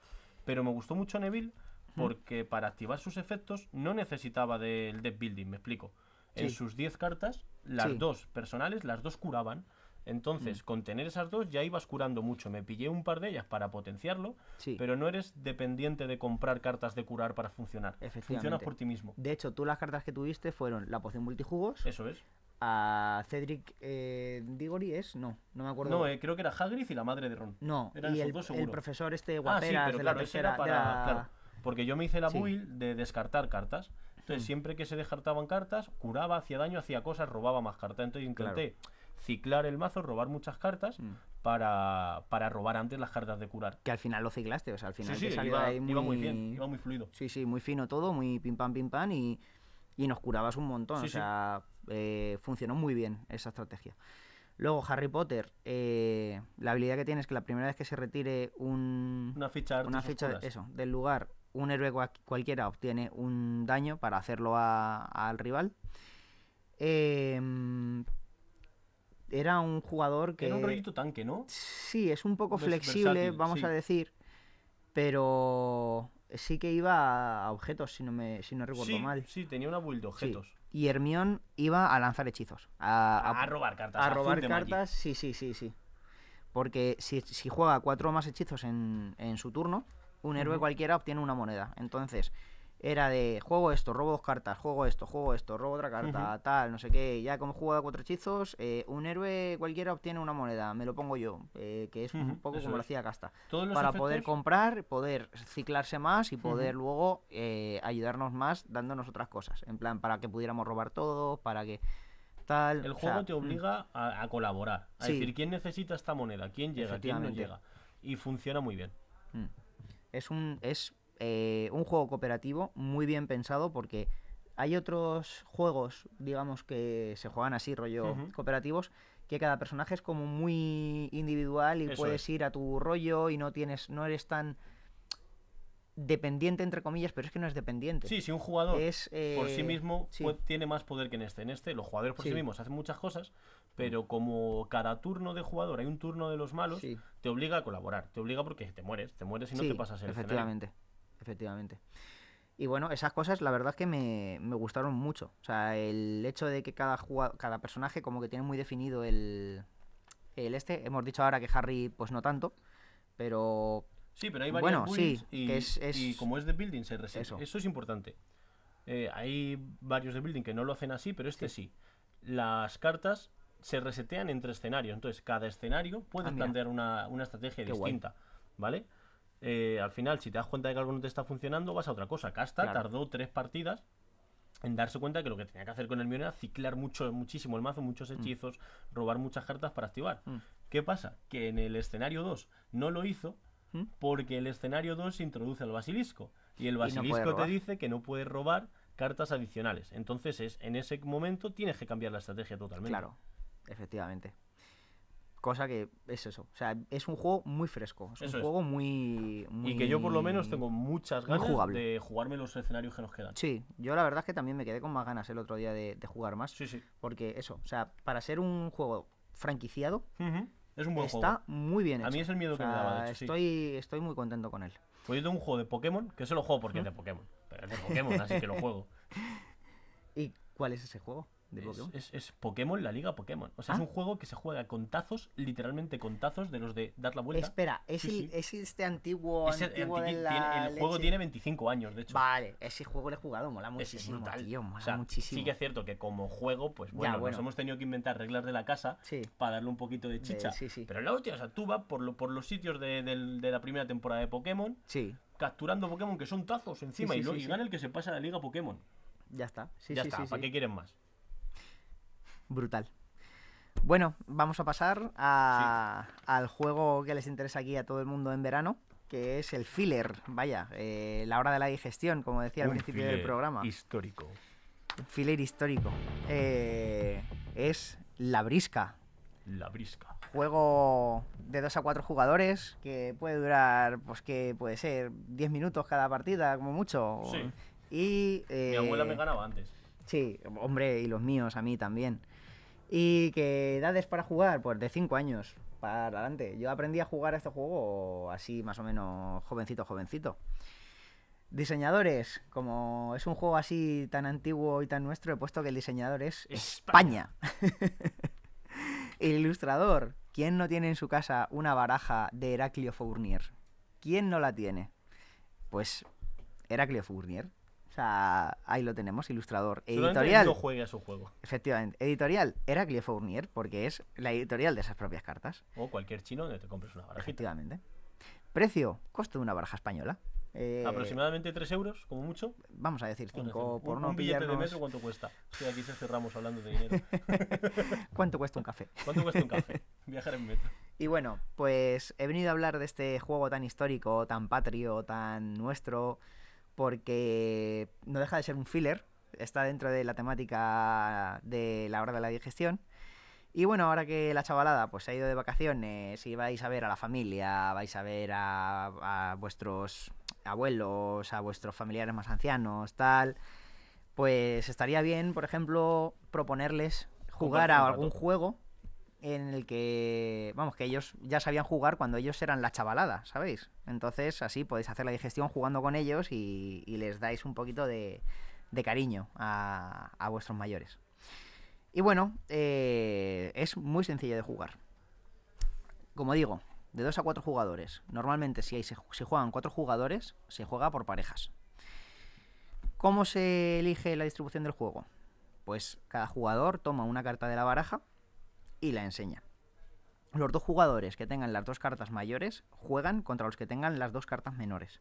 Pero me gustó mucho Neville porque para activar sus efectos no necesitaba del deck building, me explico. En sus 10 cartas, las dos personales, las dos curaban. Entonces, con tener esas dos ya ibas curando mucho. Me pillé un par de ellas para potenciarlo, Sí. pero no eres dependiente de comprar cartas de curar para funcionar. Funcionas por ti mismo. De hecho, tú las cartas que tuviste fueron la poción multijugos, Eso es. a Cedric eh, Diggory es, no, no me acuerdo. No, eh, creo que era Hagrid y la madre de Ron. No, Eran y el, dos el profesor este Ah, sí, guaperas pero de claro, la ese era tercera... para... de la- claro, porque yo me hice la Sí. build de descartar cartas. Entonces, Hmm. siempre que se descartaban cartas, curaba, hacía daño, hacía cosas, robaba más cartas. Entonces intenté ciclar el mazo, robar muchas cartas Mm. para, para robar antes las cartas de curar. Que al final lo ciclaste, o sea, al final Sí, te sí, salió iba, ahí muy... iba muy bien, iba muy fluido. Sí, sí, muy fino todo, muy pim pam pim pam y, y nos curabas un montón, Sí, o sí. sea, eh, funcionó muy bien esa estrategia. Luego, Harry Potter, eh, la habilidad que tiene es que la primera vez que se retire un, Una ficha de artes una ficha de- oscuras. eso, del lugar, un héroe cua- cualquiera obtiene un daño para hacerlo a- al rival. Em, era un jugador que... Era un rollito tanque, ¿no? Sí, es un poco flexible, versátil, vamos sí. a decir, pero sí que iba a objetos, si no me si no recuerdo Sí, mal. sí, tenía una build de Sí. objetos. Y Hermión iba a lanzar hechizos, a, A, a- robar cartas. a robar cartas, sí, sí, sí, sí. Porque si, si juega cuatro o más hechizos en, en su turno, un héroe cualquiera obtiene una moneda. Entonces, era de juego esto, robo dos cartas, juego esto, juego esto, robo otra carta, tal, no sé qué. Ya como juego de cuatro hechizos, eh, un héroe cualquiera obtiene una moneda, me lo pongo yo, eh, que es un poco eso como lo hacía Casta. Todos los Para poder comprar, poder ciclarse más y poder luego eh, ayudarnos más dándonos otras cosas. En plan, para que pudiéramos robar todo, para que tal. El o sea, juego te mm, obliga a, a colaborar. A Sí. decir, ¿quién necesita esta moneda? ¿Quién llega? ¿Quién no llega? Y funciona muy bien. mm. Es un, es, eh, un juego cooperativo muy bien pensado porque hay otros juegos, digamos, que se juegan así, rollo cooperativos, que cada personaje es como muy individual y Eso puedes es. ir a tu rollo y no tienes, no eres tan dependiente entre comillas, pero es que no es dependiente. Sí, si un jugador es por sí eh, mismo sí. tiene más poder que en este. En este, los jugadores por sí, Sí. mismos hacen muchas cosas, pero como cada turno de jugador hay un turno de los malos, Sí. te obliga a colaborar. Te obliga porque te mueres, te mueres y no Sí, te pasas el escenario. Efectivamente. Y bueno, esas cosas la verdad es que me, me gustaron mucho. O sea, el hecho de que cada, cada personaje como que tiene muy definido el, el este. Hemos dicho ahora que Harry pues no tanto, pero Sí, pero hay varios Bueno, sí, y, que es- es- y como es de building se resete. Eso. Eso, es importante. Eh, hay varios de building que no lo hacen así, pero este sí. Las cartas se resetean entre escenarios. Entonces, cada escenario puede Ah, plantear una, una estrategia Qué guay. distinta. ¿Vale? Eh, al final, si te das cuenta de que algo no te está funcionando, vas a otra cosa. Casta Claro. tardó tres partidas en darse cuenta que lo que tenía que hacer con el mío era ciclar mucho, muchísimo el mazo, muchos hechizos, robar muchas cartas para activar. Mm. ¿Qué pasa? Que en el escenario 2 no lo hizo ¿Mm? porque el escenario 2 introduce al basilisco. Y el basilisco te dice que no puedes robar cartas adicionales. Entonces es en ese momento tienes que cambiar la estrategia totalmente. claro, efectivamente. Cosa que es eso. O sea, es un juego muy fresco. Es Eso un es. juego muy, muy. Y que yo por lo menos tengo muchas ganas jugable. de jugarme los escenarios que nos quedan. Sí, yo la verdad es que también me quedé con más ganas el otro día de, de jugar más. Sí, sí. Porque eso, o sea, para ser un juego franquiciado. Es un buen está juego. muy bien hecho. A mí es el miedo O que me daba, de hecho, sí. estoy, estoy muy contento con él. Pues yo tengo un juego de Pokémon, que se lo juego porque es de Pokémon. Pero es de Pokémon, así que lo juego. ¿Y cuál es ese juego de Es, Pokémon? es- es Pokémon, la liga Pokémon. O sea, es Ah. un juego que se juega con tazos, literalmente con tazos de los de dar la vuelta. Espera, ¿es, Sí, el, sí. ¿es este antiguo, Ese antiguo de antiqui- la tiene- el juego tiene 25 años, de hecho. Vale, ese juego lo he jugado, mola muchísimo, es brutal. tío, mola O sea, muchísimo. Sí que es cierto que como juego, pues Ya, bueno, nos hemos tenido que inventar reglas de la casa Sí, para darle un poquito de chicha. Pero la hostia, o sea, tú vas por, lo- por los sitios de, de la primera temporada de Pokémon, sí, capturando Pokémon que son tazos encima sí, y, lo- sí, y gana el que se pasa a la liga Pokémon. ya está. Sí, ya está, ¿para qué quieren más? Brutal. Bueno, vamos a pasar a- al juego que les interesa aquí a todo el mundo en verano, que es el filler, vaya, eh, la hora de la digestión, como decía al principio del programa. Histórico. Filler histórico. Eh, es La Brisca, La brisca. juego de 2 a 4 jugadores que puede durar, pues que puede ser 10 minutos cada partida, como mucho. Sí. Y, Mi abuela me eh, ganaba antes. Sí, hombre, y los míos, a mí también. Y que edades para jugar, pues de 5 años para adelante. Yo aprendí a jugar a este juego así más o menos jovencito, jovencito. Diseñadores, como es un juego así tan antiguo y tan nuestro, he puesto que el diseñador es España. España. el ilustrador, ¿quién no tiene en su casa una baraja de Heraclio Fournier? ¿Quién no la tiene? Pues Heraclio Fournier. Sea, ahí lo tenemos, ilustrador. Editorial, no juegue a su juego. efectivamente. Editorial Heraclio Fournier, porque es la editorial de esas propias cartas. O cualquier chino donde te compres una barajita. Efectivamente. Precio, costo de una baraja española. Eh, Aproximadamente 3 euros, como mucho. Vamos a decir Por 5 ejemplo. por un, no un billete de metro, ¿cuánto cuesta? Sí, aquí se cerramos hablando de dinero. ¿Cuánto cuesta un café? ¿Cuánto cuesta un café? Viajar en metro. Y bueno, pues he venido a hablar de este juego tan histórico, tan patrio, tan nuestro, porque no deja de ser un filler, está dentro de la temática de la hora de la digestión. Y bueno, ahora que la chavalada pues se ha ido de vacaciones y vais a ver a la familia, vais a ver a, a vuestros abuelos, a vuestros familiares más ancianos, tal, pues estaría bien, por ejemplo, proponerles jugar a algún juego en el que, vamos, que ellos ya sabían jugar cuando ellos eran la chavalada, ¿sabéis? Entonces así podéis hacer la digestión jugando con ellos y, y les dais un poquito de, cariño a, vuestros mayores. Y bueno, eh, es muy sencillo de jugar. Como digo, de 2 a 4 jugadores. Normalmente si, hay, si juegan 4 jugadores, se juega por parejas. ¿Cómo se elige la distribución del juego? Pues cada jugador toma una carta de la baraja y la enseña. Los dos jugadores que tengan las dos cartas mayores juegan contra los que tengan las dos cartas menores.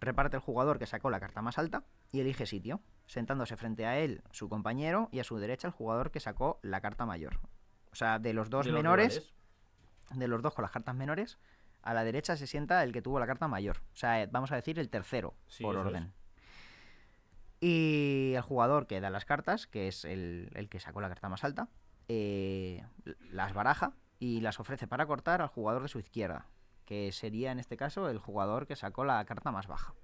reparte el jugador que sacó la carta más alta y elige sitio, sentándose frente a él su compañero y a su derecha el jugador que sacó la carta mayor. O sea, de los dos De menores, de los dos con las cartas menores, a la derecha se sienta el que tuvo la carta mayor. O sea, eh, vamos a decir el tercero, Sí, por es. orden. Y el jugador que da las cartas, que es el, el que sacó la carta más alta, eh, las baraja y las ofrece para cortar al jugador de su izquierda, que sería en este caso el jugador que sacó la carta más baja.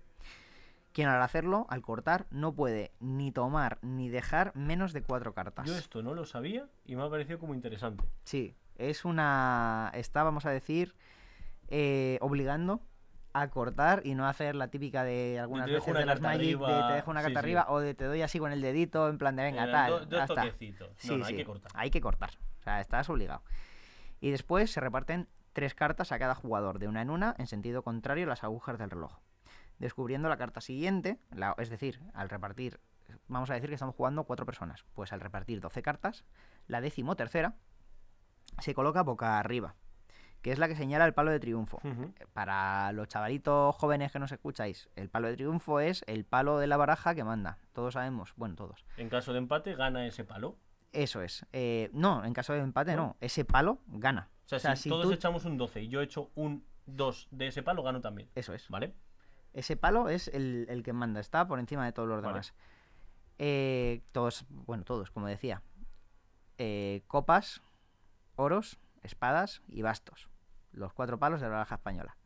Quien al hacerlo, al cortar, no puede ni tomar ni dejar menos de cuatro cartas. Yo esto no lo sabía y me ha parecido como interesante. Sí, es una. Está, vamos a decir, eh, obligando a cortar y no hacer la típica de algunas te veces de las Magic de te dejo una carta sí. arriba o de te doy así con el dedito en plan de venga, Eh, tal. do- dos ya está. toquecitos. No, Sí, no, hay que cortar. Hay que cortar. O sea, estás obligado. Y después se reparten tres cartas a cada jugador, de una en una, en sentido contrario a las agujas del reloj. Descubriendo la carta siguiente, la- es decir, al repartir, vamos a decir que estamos jugando cuatro personas. Pues al repartir 12 cartas, la décimo tercera se coloca boca arriba, que es la que señala el palo de triunfo. Ujú. Para los chavalitos jóvenes que nos escucháis, el palo de triunfo es el palo de la baraja que manda. Todos sabemos, bueno, todos. En caso de empate, gana ese palo. Eso es. Eh, no, en caso de empate no. ¿No? Ese palo gana. O sea, si, todos tú- echamos un 12 y yo echo un 2 de ese palo, gano también. Eso es. ¿Vale? Ese palo es el, el que manda. Está por encima de todos los Vale. demás. Eh, todos, bueno, todos, como decía. Eh, copas, oros, espadas y bastos. Los cuatro palos de la baraja española.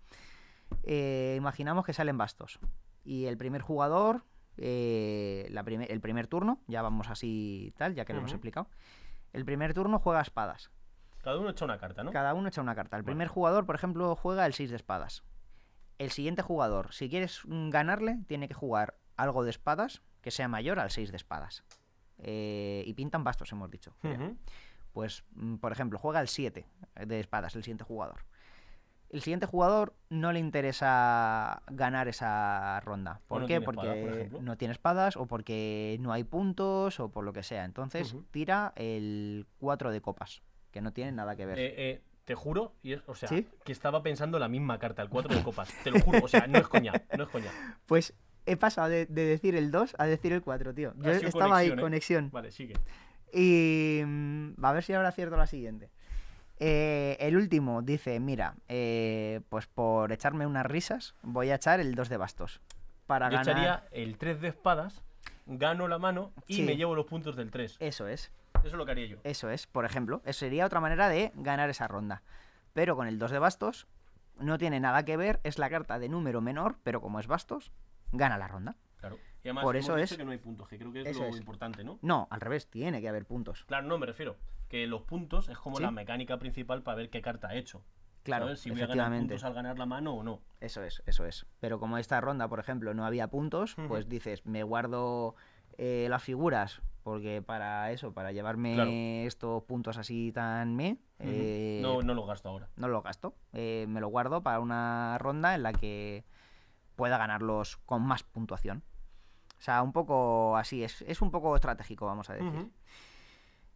Eh, imaginamos que salen bastos. Y el primer jugador, eh, la primer- el primer turno, ya vamos así tal, ya que lo hemos explicado. El primer turno juega espadas. Cada uno echa una carta, ¿no? Cada uno echa una carta. El primer jugador, por ejemplo, juega el 6 de espadas. El siguiente jugador, si quieres mm, ganarle, tiene que jugar algo de espadas que sea mayor al 6 de espadas. Eh, y pintan bastos, hemos dicho. Pues, mm, por ejemplo, juega el 7 de espadas, el siguiente jugador. El siguiente jugador no le interesa ganar esa ronda. ¿Por no qué? porque espadas, por ejemplo. no tiene espadas o porque no hay puntos o por lo que sea. Entonces tira el 4 de copas, que no tiene nada que ver. Eh, eh, te juro, y es, o sea, ¿Sí? que estaba pensando la misma carta, el 4 de copas. Te lo juro, o sea, no es coña, no es coña. Pues he pasado de, de decir el 2 a decir el 4, tío. Yo estaba ahí, conexión, ¿eh? conexión. Vale, sigue. Y mm, a ver si ahora acierto la siguiente. Eh, el último dice, mira, eh, pues por echarme unas risas, voy a echar el 2 de bastos. Para Yo ganar... echaría el 3 de espadas, gano la mano y Sí. me llevo los puntos del 3. Eso es, Eso es lo que haría yo. eso es, por ejemplo. Eso sería otra manera de ganar esa ronda. Pero con el 2 de bastos no tiene nada que ver, es la carta de número menor, pero como es bastos, gana la ronda. Claro. Y además Por hemos eso dicho es- que no hay puntos, que creo que es eso lo es. importante, ¿no? No, al revés, tiene que haber puntos. Claro, no, me refiero. Que los puntos es como Sí. la mecánica principal para ver qué carta ha hecho. Claro, ¿sabes? Si voy a ganar puntos al ganar la mano o no. Eso es, eso es. Pero como esta ronda, por ejemplo, no había puntos, pues dices, me guardo eh, las figuras, porque para eso, para llevarme Claro. estos puntos así tan me, eh, No, no lo gasto ahora. no lo gasto. Eh, me lo guardo para una ronda en la que pueda ganarlos con más puntuación. O sea, un poco así, es, es un poco estratégico, vamos a decir.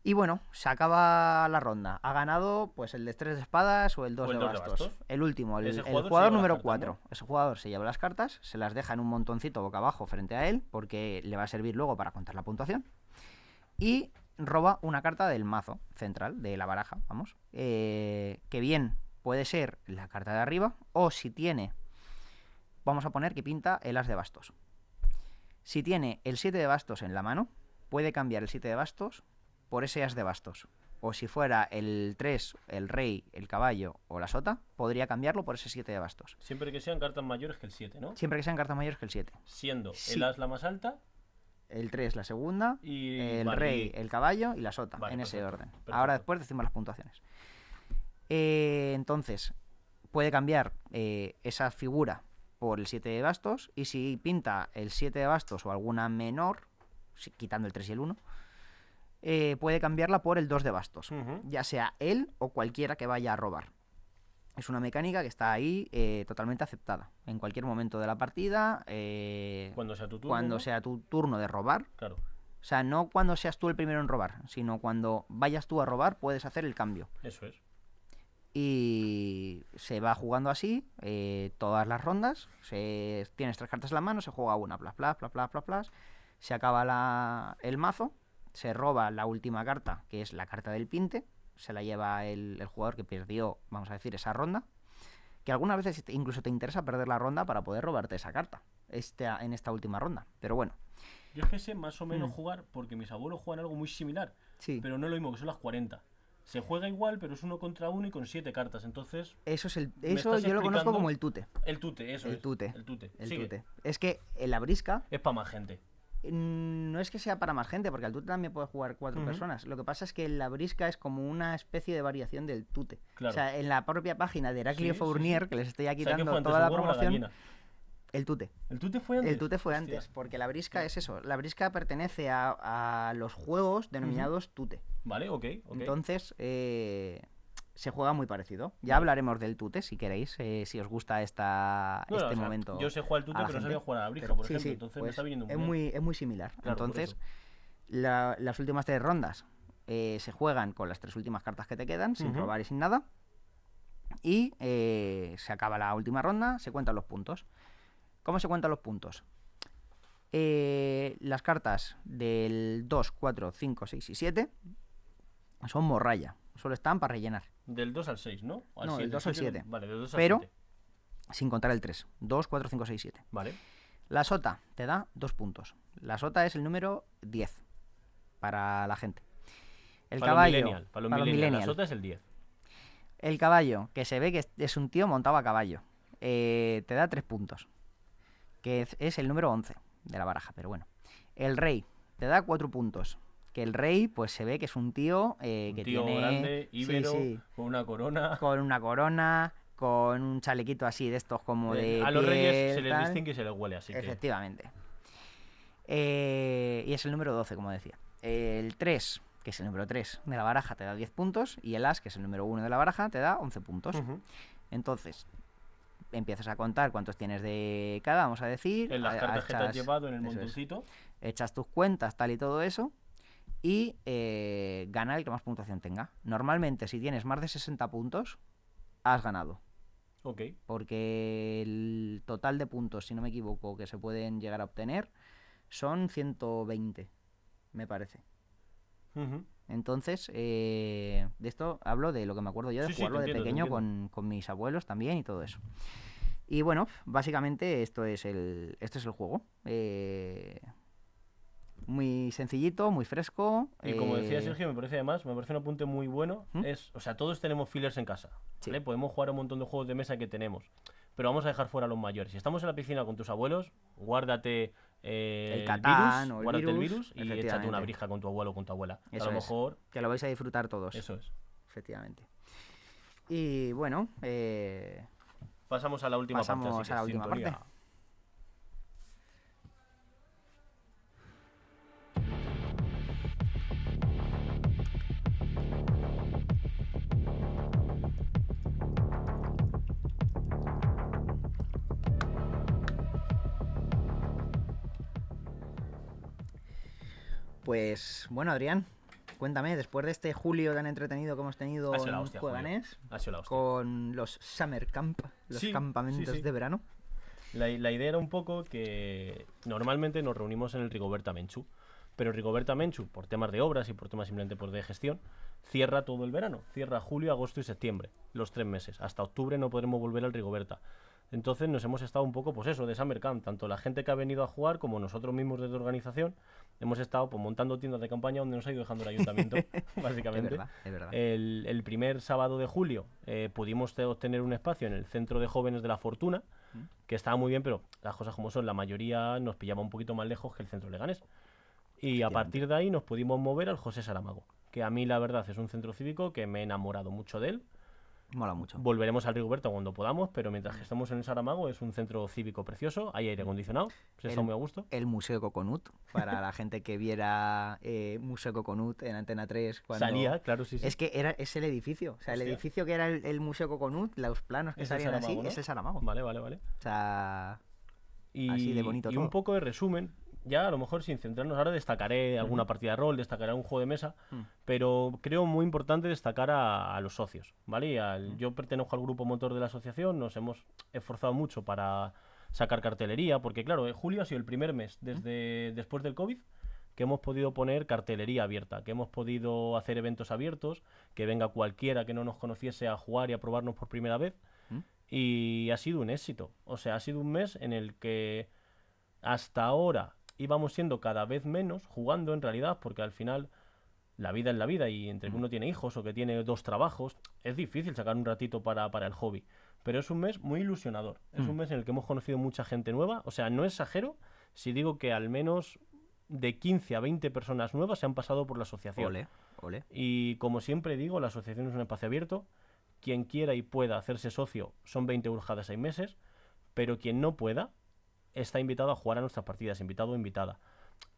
Y bueno, se acaba la ronda. Ha ganado pues el de tres de espadas o el dos O el de dos de bastos. El último, el, jugador número cartas, 4. Ese jugador se lleva las cartas, se las deja en un montoncito boca abajo frente a él, porque le va a servir luego para contar la puntuación. Y roba una carta del mazo central, de la baraja, vamos. eh, que bien puede ser la carta de arriba, o si tiene, vamos a poner que pinta el as de bastos. Si tiene el 7 de bastos en la mano, puede cambiar el 7 de bastos por ese as de bastos. O si fuera el 3, el rey, el caballo o la sota, podría cambiarlo por ese 7 de bastos. Siempre que sean cartas mayores que el 7, ¿no? Siempre que sean cartas mayores que el 7. Siendo Sí. el as la más alta El 3 la segunda, y el vale, rey, y- el caballo y la sota, Vale, en ese orden. perfecto. Ahora después decimos las puntuaciones. Eh, entonces, puede cambiar eh, esa figura por el 7 de bastos y si pinta el 7 de bastos o alguna menor, quitando el 3 y el 1, eh, puede cambiarla por el 2 de bastos, ya sea él o cualquiera que vaya a robar. Es una mecánica que está ahí eh, totalmente aceptada. En cualquier momento de la partida, eh, Cuando sea tu turno. cuando sea tu turno de robar, Claro. o sea, no cuando seas tú el primero en robar, sino cuando vayas tú a robar puedes hacer el cambio. Eso es. Y se va jugando así eh, todas las rondas. Se, tienes tres cartas en la mano, se juega una, plas, plas, plas, plas, plas, plas. Se acaba la- el mazo, se roba la última carta, que es la carta del pinte. Se la lleva el, el jugador que perdió, vamos a decir, esa ronda. Que algunas veces incluso te interesa perder la ronda para poder robarte esa carta esta, en esta última ronda. Pero bueno, Yo es que sé más o menos Mm. jugar porque mis abuelos juegan algo muy similar, sí. pero no es lo mismo que son las 40. Se juega igual, pero es uno contra uno y con siete cartas. Entonces, Eso es el, eso yo lo conozco como el tute. el tute, eso El es. tute. El tute. El Sigue. tute. Es que en la brisca Es para más gente. mm, no es que sea para más gente, porque al tute también puede jugar cuatro personas. Lo que pasa es que la brisca es como una especie de variación del tute. Claro. O sea, en la propia página de Heraclio Sí, Fournier, sí. que les estoy aquí O sea, ¿qué dando toda la promoción? El tute. ¿El tute fue antes? El tute fue Hostia. antes, porque la brisca es eso. La brisca pertenece a, a los juegos denominados tute. Vale, ok, ok. Entonces, eh, se juega muy parecido. Ya Vale. hablaremos del tute si queréis, eh, si os gusta esta, No, este o sea, momento. Yo sé jugar al tute, pero no sabía jugar a la Pero- por sí, ejemplo. sí, entonces me pues está viniendo muy es bien. muy, es muy similar. Claro, Entonces, la- las últimas tres rondas eh, se juegan con las tres últimas cartas que te quedan, sin Ujú. robar y sin nada. Y eh, se acaba la última ronda, se cuentan los puntos. ¿Cómo se cuentan los puntos? Eh, las cartas del 2, 4, 5, 6 y 7 son morralla. Solo están para rellenar. Del 2 al 6, ¿no? O No, del siete, 2 al siete, 7. Vale, del 2 al Pero- 7. Sin contar el 3. 2, 4, 5, 6, 7. Vale. La sota te da dos puntos. La sota es el número 10 para la gente. El para caballo. millennial. Para los para los millennial. La millennial. sota es el 10. El caballo, que se ve que es- un tío montado a caballo. eh, te da tres puntos. Que es, es el número 11 de la baraja, pero bueno. El rey te da cuatro puntos. Que el rey, pues se ve que es un tío eh, Un que tío tiene. grande, sí, íbero, sí, con una corona. con una corona, con un chalequito así de estos como Eh, de. a los reyes se piel, les distingue y se les huele, así que. Efectivamente. Eh, y es el número 12, como decía. El 3, que es el número 3 de la baraja, te da 10 puntos. Y el as, que es el número 1 de la baraja, te da 11 puntos. Ujú. Entonces, empiezas a contar cuántos tienes de cada, vamos a decir. En las cartas que te has llevado en el es. montoncito. echas tus cuentas, tal y todo eso. Y eh, gana el que más puntuación tenga. Normalmente, si tienes más de 60 puntos, has ganado. Ok. Porque el total de puntos, si no me equivoco, que se pueden llegar a obtener son 120, me parece. Ujú. Entonces, eh, de esto hablo de lo que me acuerdo yo de Sí, jugarlo de entiendo, pequeño con, con mis abuelos también y todo eso. Y bueno, básicamente esto es el, esto es el juego. Eh, muy sencillito, muy fresco. Y como decía eh, Sergio, me parece además, me parece un apunte muy bueno. ¿Mm? Es, o sea, todos tenemos fillers en casa. Podemos jugar a un montón de juegos de mesa que tenemos. Pero vamos a dejar fuera a los mayores. Si estamos en la piscina con tus abuelos, guárdate eh, El Catán virus, o el guárdate el virus, virus y échate una brija con tu abuelo o con tu abuela. Eso a lo es. mejor, que lo vais a disfrutar todos. eso es. Efectivamente. Y bueno, eh, Pasamos a la última parte. Pasamos así que a la última parte. Pues bueno, Adrián, cuéntame, después de este julio tan entretenido que hemos tenido en hostia. Jueganés, con los Summer Camp, los Sí, campamentos sí, sí. de verano. La, la idea era un poco que normalmente nos reunimos en el Rigoberta Menchu, pero Rigoberta Menchu, por temas de obras y por temas simplemente por de gestión, cierra todo el verano, cierra julio, agosto y septiembre, los tres meses. Hasta octubre no podremos volver al Rigoberta. Entonces nos hemos estado un poco, pues eso, de Summer Camp, tanto la gente que ha venido a jugar como nosotros mismos desde organización, hemos estado pues, montando tiendas de campaña donde nos ha ido dejando el ayuntamiento, Es básicamente. verdad, es verdad. El, el primer sábado de julio eh, pudimos te- obtener un espacio en el Centro de Jóvenes de la Fortuna, Mm. que estaba muy bien, pero las cosas como son, la mayoría nos pillaba un poquito más lejos que el Centro Leganés. Y a partir de ahí nos pudimos mover al José Saramago, que a mí la verdad es un centro cívico que me he enamorado mucho de él. Mola mucho. Volveremos al Rigoberto cuando podamos, pero mientras que estemos en el Saramago es un centro cívico precioso, hay aire acondicionado, se está El- muy a gusto. El Museo Coconut, para la gente que viera eh, Museo Coconut en Antena 3. Cuando... Salía, claro, sí, sí. Es que era, es el edificio. O sea, el Hostia. edificio que era el, el Museo Coconut, los planos que Es salían así, es el Saramago. Vale, vale, vale. O sea, Y, Así de bonito y todo. un poco de resumen, ya a lo mejor sin centrarnos ahora destacaré alguna partida de rol, destacaré un juego de mesa, Mm. pero creo muy importante destacar a, a los socios, ¿vale? Al- yo pertenezco al grupo motor de la asociación, nos hemos esforzado mucho para sacar cartelería, porque claro, eh, julio ha sido el primer mes desde después del COVID que hemos podido poner cartelería abierta, que hemos podido hacer eventos abiertos, que venga cualquiera que no nos conociese a jugar y a probarnos por primera vez. ¿Mm? Y ha sido un éxito. O sea, ha sido un mes en el que hasta ahora íbamos siendo cada vez menos jugando en realidad, porque al final la vida es la vida y entre que uno tiene hijos o que tiene dos trabajos, es difícil sacar un ratito para, para el hobby. Pero es un mes muy ilusionador. Es Mm. un mes en el que hemos conocido mucha gente nueva. O sea, no exagero si digo que al menos de 15 a 20 personas nuevas se han pasado por la asociación. Ole, ole. Y como siempre digo, la asociación es un espacio abierto. Quien quiera y pueda hacerse socio son 20 euros cada 6 meses. Pero quien no pueda está invitado a jugar a nuestras partidas, invitado o invitada.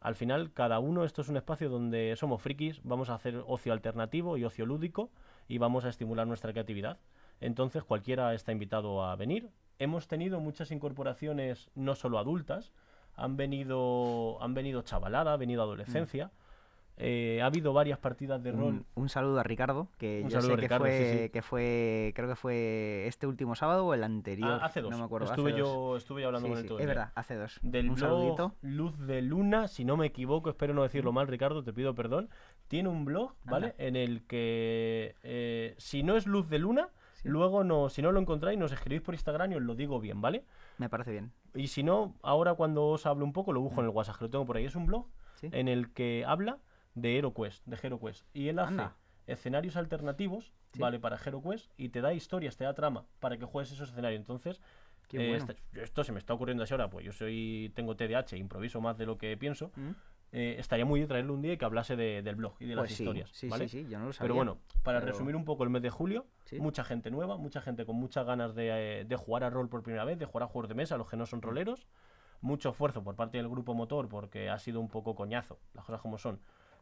Al final, cada uno, esto es un espacio donde somos frikis, vamos a hacer ocio alternativo y ocio lúdico y vamos a estimular nuestra creatividad. Entonces, cualquiera está invitado a venir. Hemos tenido muchas incorporaciones, no solo adultas, han venido, han venido chavalada, ha venido adolescencia. Eh, ha habido varias partidas de rol. Un, un saludo a Ricardo, que Un yo saludo sé que, Ricardo, fue, sí, sí. que fue, creo que fue este último sábado o el anterior. Ah, hace dos. No me acuerdo. estuve, hace dos. yo, estuve yo hablando Sí, con él todo es verdad, hace dos. Del un blog saludito. Luz de Luna, si no me equivoco, espero no decirlo mal, Ricardo, te pido perdón. Tiene un blog, ¿vale? Anda. En el que eh, si no es Luz de Luna, luego no, si no lo encontráis, nos escribís por Instagram y os lo digo bien, ¿vale? Me parece bien. Y si no, ahora cuando os hablo un poco, lo busco en el WhatsApp, que lo tengo por ahí. Es un blog Sí. en el que habla de HeroQuest, de HeroQuest. Y él hace Anda. escenarios alternativos, Sí. ¿vale? Para HeroQuest y te da historias, te da trama para que juegues esos escenarios. Entonces, eh, bueno. este- esto se me está ocurriendo así ahora, pues yo soy tengo TDAH, improviso más de lo que pienso. ¿Mm? Eh, estaría muy bien traerle un día y que hablase de- del blog y de Pues las sí, historias, sí, ¿vale? sí, sí, yo no lo sabía. Pero bueno, para pero- resumir un poco el mes de julio, Sí. mucha gente nueva, mucha gente con muchas ganas de, de jugar a rol por primera vez, de jugar a juegos de mesa, los que no Mm. son roleros. Mucho esfuerzo por parte del grupo motor porque ha sido un poco coñazo, las cosas como son.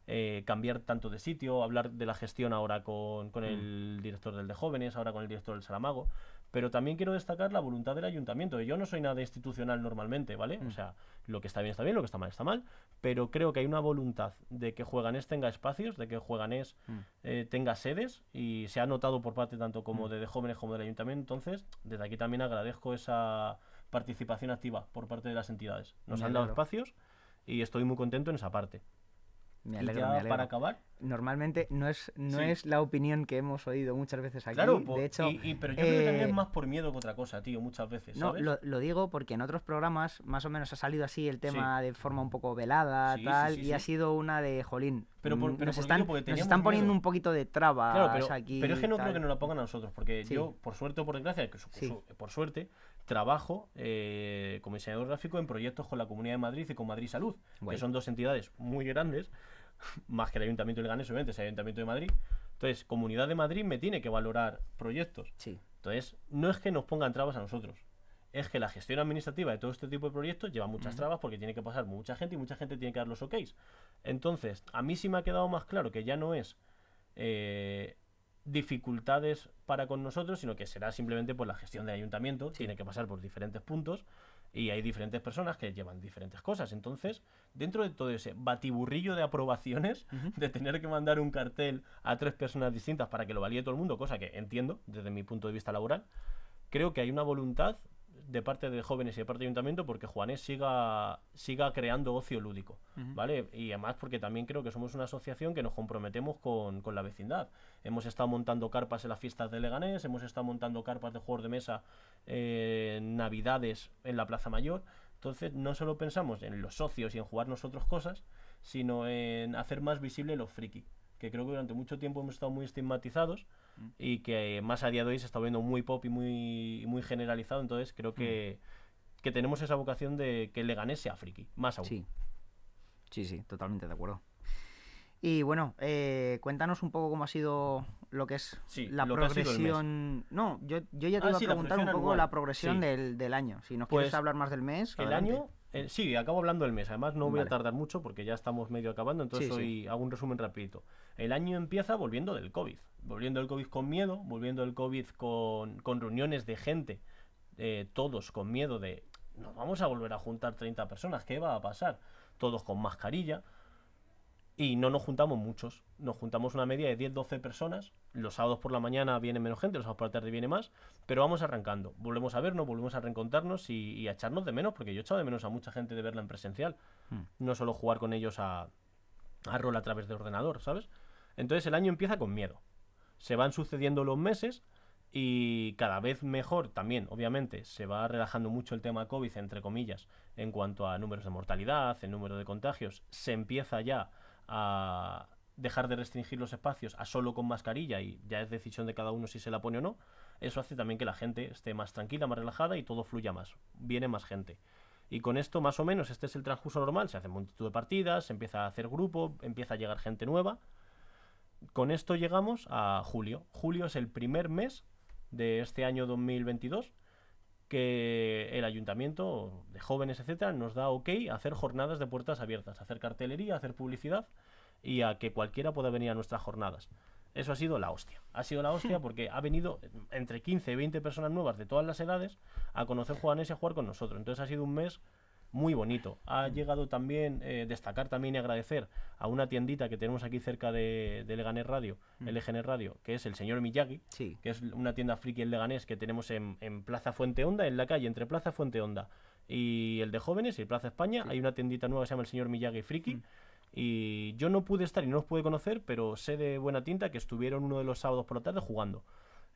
Eh, cambiar tanto de sitio, hablar de la gestión ahora con, Mm. con el director del de jóvenes, ahora con el director del Saramago. Pero también quiero destacar la voluntad del ayuntamiento. Yo no soy nada institucional normalmente, ¿vale? Mm. O sea, lo que está bien está bien, lo que está mal está mal. Pero creo que hay una voluntad de que Jueganés tenga espacios, de que Jueganés Mm. eh, tenga sedes y se ha notado por parte tanto como Mm. de, de jóvenes como del ayuntamiento. Entonces, desde aquí también agradezco esa participación activa por parte de las entidades. Nos Me han dado espacios y estoy muy contento en esa parte. Me Y alegro, ya me alegro. para acabar, Normalmente no es, no Sí. es la opinión que hemos oído muchas veces aquí. claro, de hecho, y- y- pero yo creo que también eh, es más por miedo que otra cosa, tío, muchas veces, No, ¿sabes? lo, lo digo porque en otros programas más o menos ha salido así el tema de forma un poco velada, Sí, tal, y ha sido una de jolín. Pero por- mm, pero nos por están, nos están poniendo miedo. un poquito de trabas Claro, pero, aquí. pero es que no creo que nos la pongan a nosotros, porque yo, por suerte o por desgracia, que su- por suerte, trabajo eh, como diseñador gráfico en proyectos con la Comunidad de Madrid y con Madrid Salud, Guay. que son dos entidades muy grandes, más que el Ayuntamiento de Leganés, obviamente, es el Ayuntamiento de Madrid. Entonces, Comunidad de Madrid me tiene que valorar proyectos. Sí, Entonces, no es que nos pongan trabas a nosotros. Es que la gestión administrativa de todo este tipo de proyectos lleva muchas trabas porque tiene que pasar mucha gente y mucha gente tiene que dar los OKs. Entonces, a mí sí me ha quedado más claro que ya no es eh, dificultades para con nosotros, sino que será simplemente por la gestión del ayuntamiento. Tiene que pasar por diferentes puntos y hay diferentes personas que llevan diferentes cosas. Entonces, dentro de todo ese batiburrillo de aprobaciones, de tener que mandar un cartel a tres personas distintas para que lo valide todo el mundo, cosa que entiendo desde mi punto de vista laboral, creo que hay una voluntad de parte de jóvenes y de parte del ayuntamiento porque Juanes siga, siga creando ocio lúdico. ¿vale? Y además porque también creo que somos una asociación que nos comprometemos con, con la vecindad. Hemos estado montando carpas en las fiestas de Leganés, hemos estado montando carpas de juegos de mesa eh, en Navidades en la Plaza Mayor. Entonces no solo pensamos en los socios y en jugar nosotros cosas, sino en hacer más visible los friki, que creo que durante mucho tiempo hemos estado muy estigmatizados Mm. y que más a día de hoy se está viendo muy pop y muy, muy generalizado, entonces creo que, Mm. que tenemos esa vocación de que Leganés sea friki, más aún. sí. Sí, sí, totalmente de acuerdo. Y bueno, eh, cuéntanos un poco cómo ha sido lo que es Sí, la el progresión. No, yo, yo ya te Ah, iba a preguntar un poco anual. la progresión Sí. del, del año. Si nos Pues, quieres hablar más del mes. El adelante. año, eh, sí, acabo hablando del mes, además no voy a tardar mucho porque ya estamos medio acabando, entonces hoy hago un resumen rapidito. El año empieza volviendo del COVID, volviendo del COVID con miedo, volviendo del COVID con, con reuniones de gente, eh, todos con miedo de nos vamos a volver a juntar 30 personas, ¿qué va a pasar? Todos con mascarilla. Y no nos juntamos muchos, nos juntamos una media de 10-12 personas. Los sábados por la mañana viene menos gente, los sábados por la tarde viene más, pero vamos arrancando. Volvemos a vernos, volvemos a reencontrarnos y, y a echarnos de menos, porque yo he echado de menos a mucha gente de verla en presencial. Hmm. No solo jugar con ellos a, a rol a través de ordenador, ¿sabes? Entonces el año empieza con miedo. Se van sucediendo los meses y cada vez mejor también, obviamente, se va relajando mucho el tema COVID, entre comillas, en cuanto a números de mortalidad, en número de contagios. Se empieza ya a dejar de restringir los espacios a solo con mascarilla y ya es decisión de cada uno si se la pone o no. Eso hace también que la gente esté más tranquila, más relajada y todo fluya más. Viene más gente. Y con esto, más o menos, este es el transcurso normal. Se hacen multitud de partidas, se empieza a hacer grupo, empieza a llegar gente nueva. Con esto llegamos a julio. Julio es el primer mes de este año 2022 que el ayuntamiento de jóvenes, etcétera, nos da ok a hacer jornadas de puertas abiertas, a hacer cartelería, a hacer publicidad y a que cualquiera pueda venir a nuestras jornadas. Eso ha sido la hostia. Ha sido la hostia porque ha venido entre 15 y 20 personas nuevas de todas las edades a conocer Juanes y a jugar con nosotros. Entonces ha sido un mes muy bonito. Ha llegado también, eh, destacar también y agradecer a una tiendita que tenemos aquí cerca de, de Leganés Radio, Mm. LGN Radio, que es el señor Miyagi, Sí. que es una tienda friki en Leganés que tenemos en, en Plaza Fuente Honda, en la calle entre Plaza Fuente Honda y el de jóvenes y Plaza España. Sí. Hay una tiendita nueva que se llama el señor Miyagi Friki. Mm. Y yo no pude estar y no los pude conocer, pero sé de buena tinta que estuvieron uno de los sábados por la tarde jugando.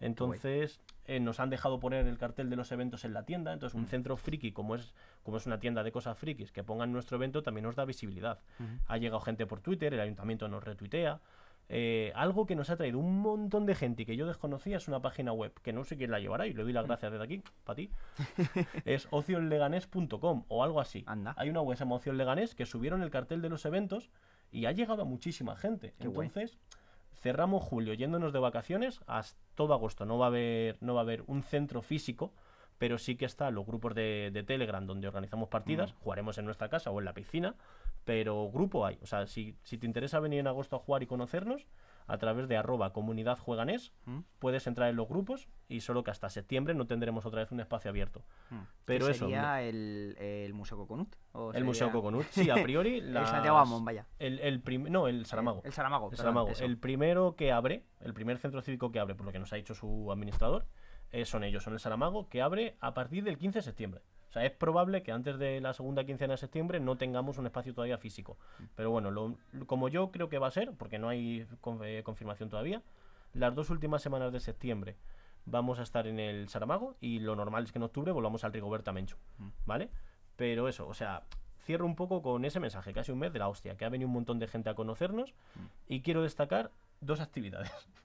Entonces eh, nos han dejado poner el cartel de los eventos en la tienda. Entonces un Mm. centro friki, como es, como es una tienda de cosas frikis, que pongan nuestro evento también nos da visibilidad. Ha llegado gente por Twitter, el ayuntamiento nos retuitea. Eh, algo que nos ha traído un montón de gente y que yo desconocía es una página web que no sé quién la llevará y le doy las gracias desde aquí, para ti. es ocioleganés.com o algo así. Anda. Hay una web que se llama Ocio Leganés que subieron el cartel de los eventos y ha llegado a muchísima gente. Qué guay. Cerramos julio yéndonos de vacaciones hasta todo agosto. No va a haber, no va a haber un centro físico, pero sí que están los grupos de, de Telegram donde organizamos partidas. Jugaremos en nuestra casa o en la piscina, pero grupo hay. O sea, si, si te interesa venir en agosto a jugar y conocernos, a través de arroba comunidad jueganés, Mm. puedes entrar en los grupos y solo que hasta septiembre no tendremos otra vez un espacio abierto. Mm. Pero ¿Qué eso, sería el, el Museo Coconut? ¿O El Museo Coconut, sí, a priori. El las- Santiago Amón, vaya. El, el prim- no, el Saramago. El Saramago. El perdón, Saramago. eso. El primero que abre, el primer centro cívico que abre, por lo que nos ha dicho su administrador, eh, son ellos, son el Saramago, que abre a partir del 15 de septiembre. O sea, es probable que antes de la segunda quincena de septiembre no tengamos un espacio todavía físico. Pero bueno, lo- como yo creo que va a ser, porque no hay eh, confirmación todavía, las dos últimas semanas de septiembre vamos a estar en el Saramago y lo normal es que en octubre volvamos al Rigoberta Menchu, Mm. ¿vale? Pero eso, o sea, cierro un poco con ese mensaje, casi un mes de la hostia, que ha venido un montón de gente a conocernos y quiero destacar dos actividades.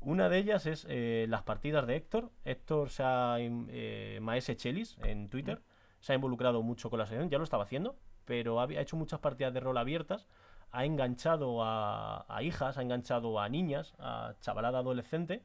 Una de ellas es eh, las partidas de Héctor. Héctor se ha, eh, Maese Chelis en Twitter, se ha involucrado mucho con la sección, ya lo estaba haciendo, pero ha, ha hecho muchas partidas de rol abiertas, ha enganchado a, a hijas, ha enganchado a niñas, a chavalada adolescente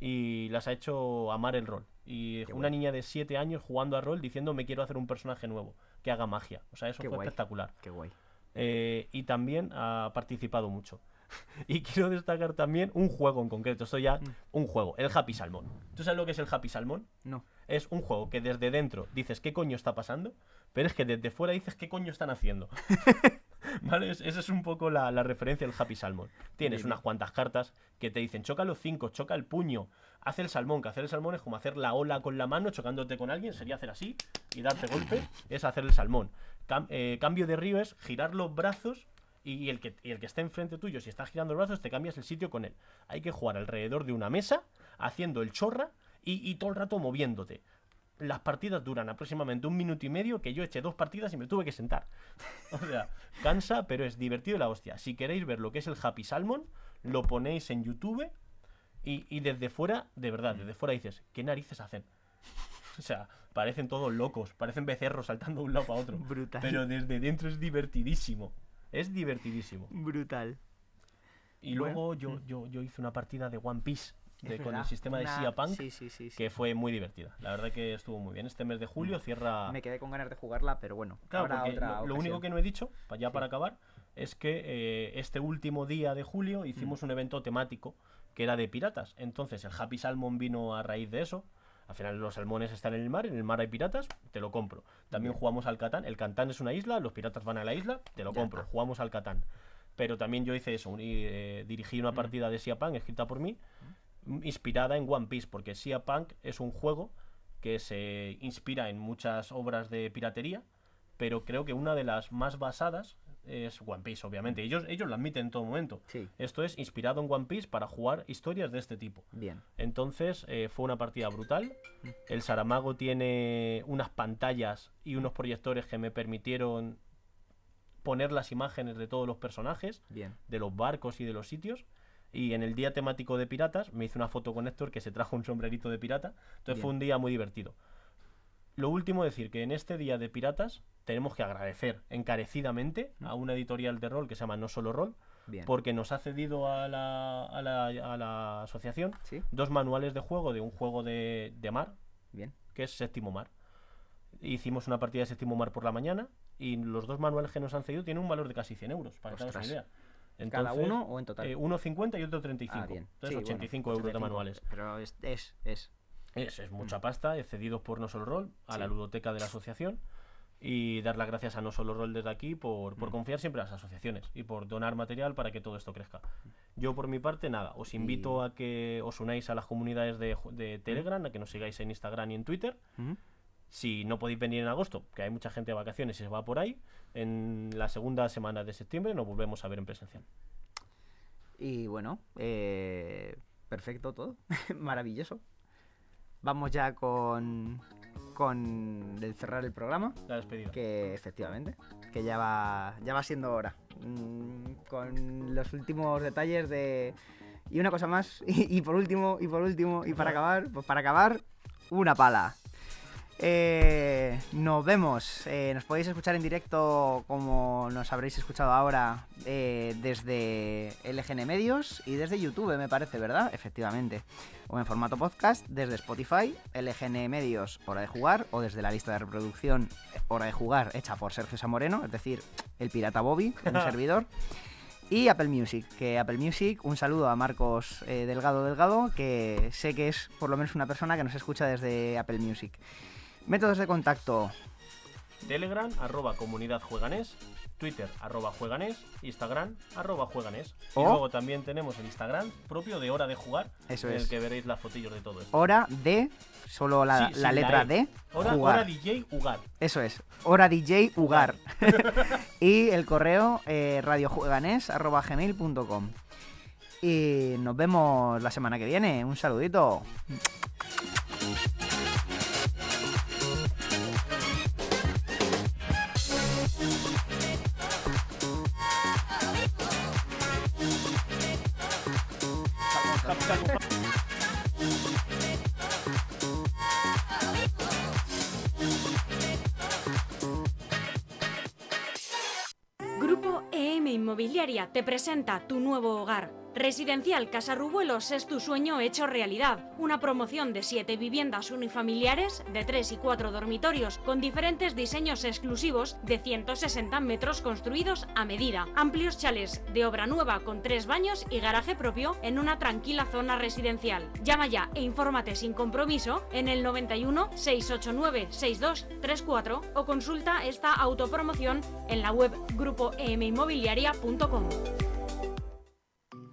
y las ha hecho amar el rol. Y Qué una guay. niña de 7 años jugando a rol diciendo me quiero hacer un personaje nuevo, que haga magia. O sea, eso Qué fue guay. espectacular. Qué guay. Eh, y también ha participado mucho. Y quiero destacar también un juego en concreto. Esto ya, Mm. un juego, el Happy Salmon. ¿Tú sabes lo que es el Happy Salmon? No. Es un juego que desde dentro dices qué coño está pasando, pero es que desde fuera dices qué coño están haciendo. ¿Vale? Es- Esa es un poco la, la referencia del Happy Salmon. Tienes Bien, unas cuantas cartas que te dicen choca los cinco, choca el puño, hace el salmón, que hacer el salmón es como hacer la ola con la mano chocándote con alguien, sería hacer así y darte golpe, es hacer el salmón. Cam- eh, cambio de río es girar los brazos y el, que, y el que está enfrente tuyo, si está girando los brazos, te cambias el sitio con él. Hay que jugar alrededor de una mesa, haciendo el chorra y, y todo el rato moviéndote. Las partidas duran aproximadamente un minuto y medio, que yo eché dos partidas y me tuve que sentar. O sea, cansa, pero es divertido la hostia. Si queréis ver lo que es el Happy Salmon, lo ponéis en YouTube y, y desde fuera, de verdad, desde fuera dices, ¿qué narices hacen? O sea, parecen todos locos, parecen becerros saltando de un lado para otro. Brutal. Pero desde dentro es divertidísimo. Es divertidísimo. Brutal. Y Bueno, luego yo, yo, yo hice una partida de One Piece de- con el sistema de Sia Punk, Sí, sí, sí. sí. que fue muy divertida. La verdad que estuvo muy bien. Este mes de julio cierra... Me quedé con ganas de jugarla, pero bueno. Claro, habrá porque otra lo, único que no he dicho, ya para acabar, es que eh, este último día de julio hicimos un evento temático que era de piratas. Entonces el Happy Salmon vino a raíz de eso. Al final los salmones están en el mar, en el mar hay piratas, te lo compro. También Bien. jugamos al Catán. El Catán es una isla, los piratas van a la isla, te lo Ya compro. está. Jugamos al Catán. Pero también yo hice eso, un- eh, dirigí una partida de Sea Punk escrita por mí, inspirada en One Piece, porque Sea Punk es un juego que se inspira en muchas obras de piratería, pero creo que una de las más basadas es One Piece, obviamente. Ellos, ellos lo admiten en todo momento. Sí, Esto es inspirado en One Piece para jugar historias de este tipo. bien. Entonces eh, fue una partida brutal. El Saramago tiene unas pantallas y unos proyectores que me permitieron poner las imágenes de todos los personajes, Bien. de los barcos y de los sitios. Y en el día temático de piratas me hice una foto con Héctor que se trajo un sombrerito de pirata. Entonces fue Bien. un día muy divertido. Lo último decir que en este día de piratas tenemos que agradecer encarecidamente a una editorial de rol que se llama No Solo Rol, Bien. porque nos ha cedido a la, a la, a la asociación Sí, dos manuales de juego de un juego de, de mar, bien. que es Séptimo Mar. Hicimos una partida de Séptimo Mar por la mañana y los dos manuales que nos han cedido tienen un valor de casi 100 euros, para que te hagas Ostras. una idea. ¿Cada uno o en total? eh, uno 50 y otro 35. Ah, bien. Entonces Sí, bueno, 85 euros de 85, manuales. Pero es, es, es. Es, es mucha pasta, eh, cedidos por No Solo Roll, a la ludoteca de la asociación. Y dar las gracias a No Solo Roll desde aquí por, por Mm. confiar siempre a las asociaciones y por donar material para que todo esto crezca. Yo por mi parte, nada, os invito a que os unáis a las comunidades de, de Telegram, a que nos sigáis en Instagram y en Twitter. Si no podéis venir en agosto, que hay mucha gente de vacaciones y se va por ahí, en la segunda semana de septiembre nos volvemos a ver en presencial. Y bueno, eh, perfecto todo. Maravilloso. Vamos ya con, con el cerrar el programa. La despedida. Que efectivamente, que ya va, ya va siendo hora. Mm, con los últimos detalles de... Y una cosa más, y, y por último, y por último, y para acabar, pues para acabar, una pala. Eh, nos vemos, eh, nos podéis escuchar en directo como nos habréis escuchado ahora eh, desde LGN Medios y desde YouTube, me parece, ¿verdad? Efectivamente. O en formato podcast desde Spotify, LGN Medios, Hora de Jugar, o desde la lista de reproducción Hora de Jugar, hecha por Sergio Samoreno, es decir, el pirata Bobby, un servidor. Y Apple Music, que Apple Music, un saludo a Marcos eh, Delgado Delgado, que sé que es por lo menos una persona que nos escucha desde Apple Music. Métodos de contacto, Telegram, arroba comunidad jueganés, Twitter, arroba jueganés, Instagram, arroba jueganés. Y luego también tenemos el Instagram propio de Hora de Jugar, Eso en es. el que veréis las fotillos de todo esto. hora de, solo la, Sí, la letra E. D, Hora, jugar. hora DJ Ugar. Eso es, hora DJ Ugar. y el correo eh, radiojueganes.gmail.com Y nos vemos la semana que viene. Un saludito. Grupo EM Inmobiliaria te presenta tu nuevo hogar. Residencial Casarrubuelos es tu sueño hecho realidad. Una promoción de 7 viviendas unifamiliares de 3 y 4 dormitorios con diferentes diseños exclusivos de 160 metros construidos a medida. Amplios chales de obra nueva con 3 baños y garaje propio en una tranquila zona residencial. Llama ya e infórmate sin compromiso en el 91 689 6234 o consulta esta autopromoción en la web grupoeminmobiliaria.com.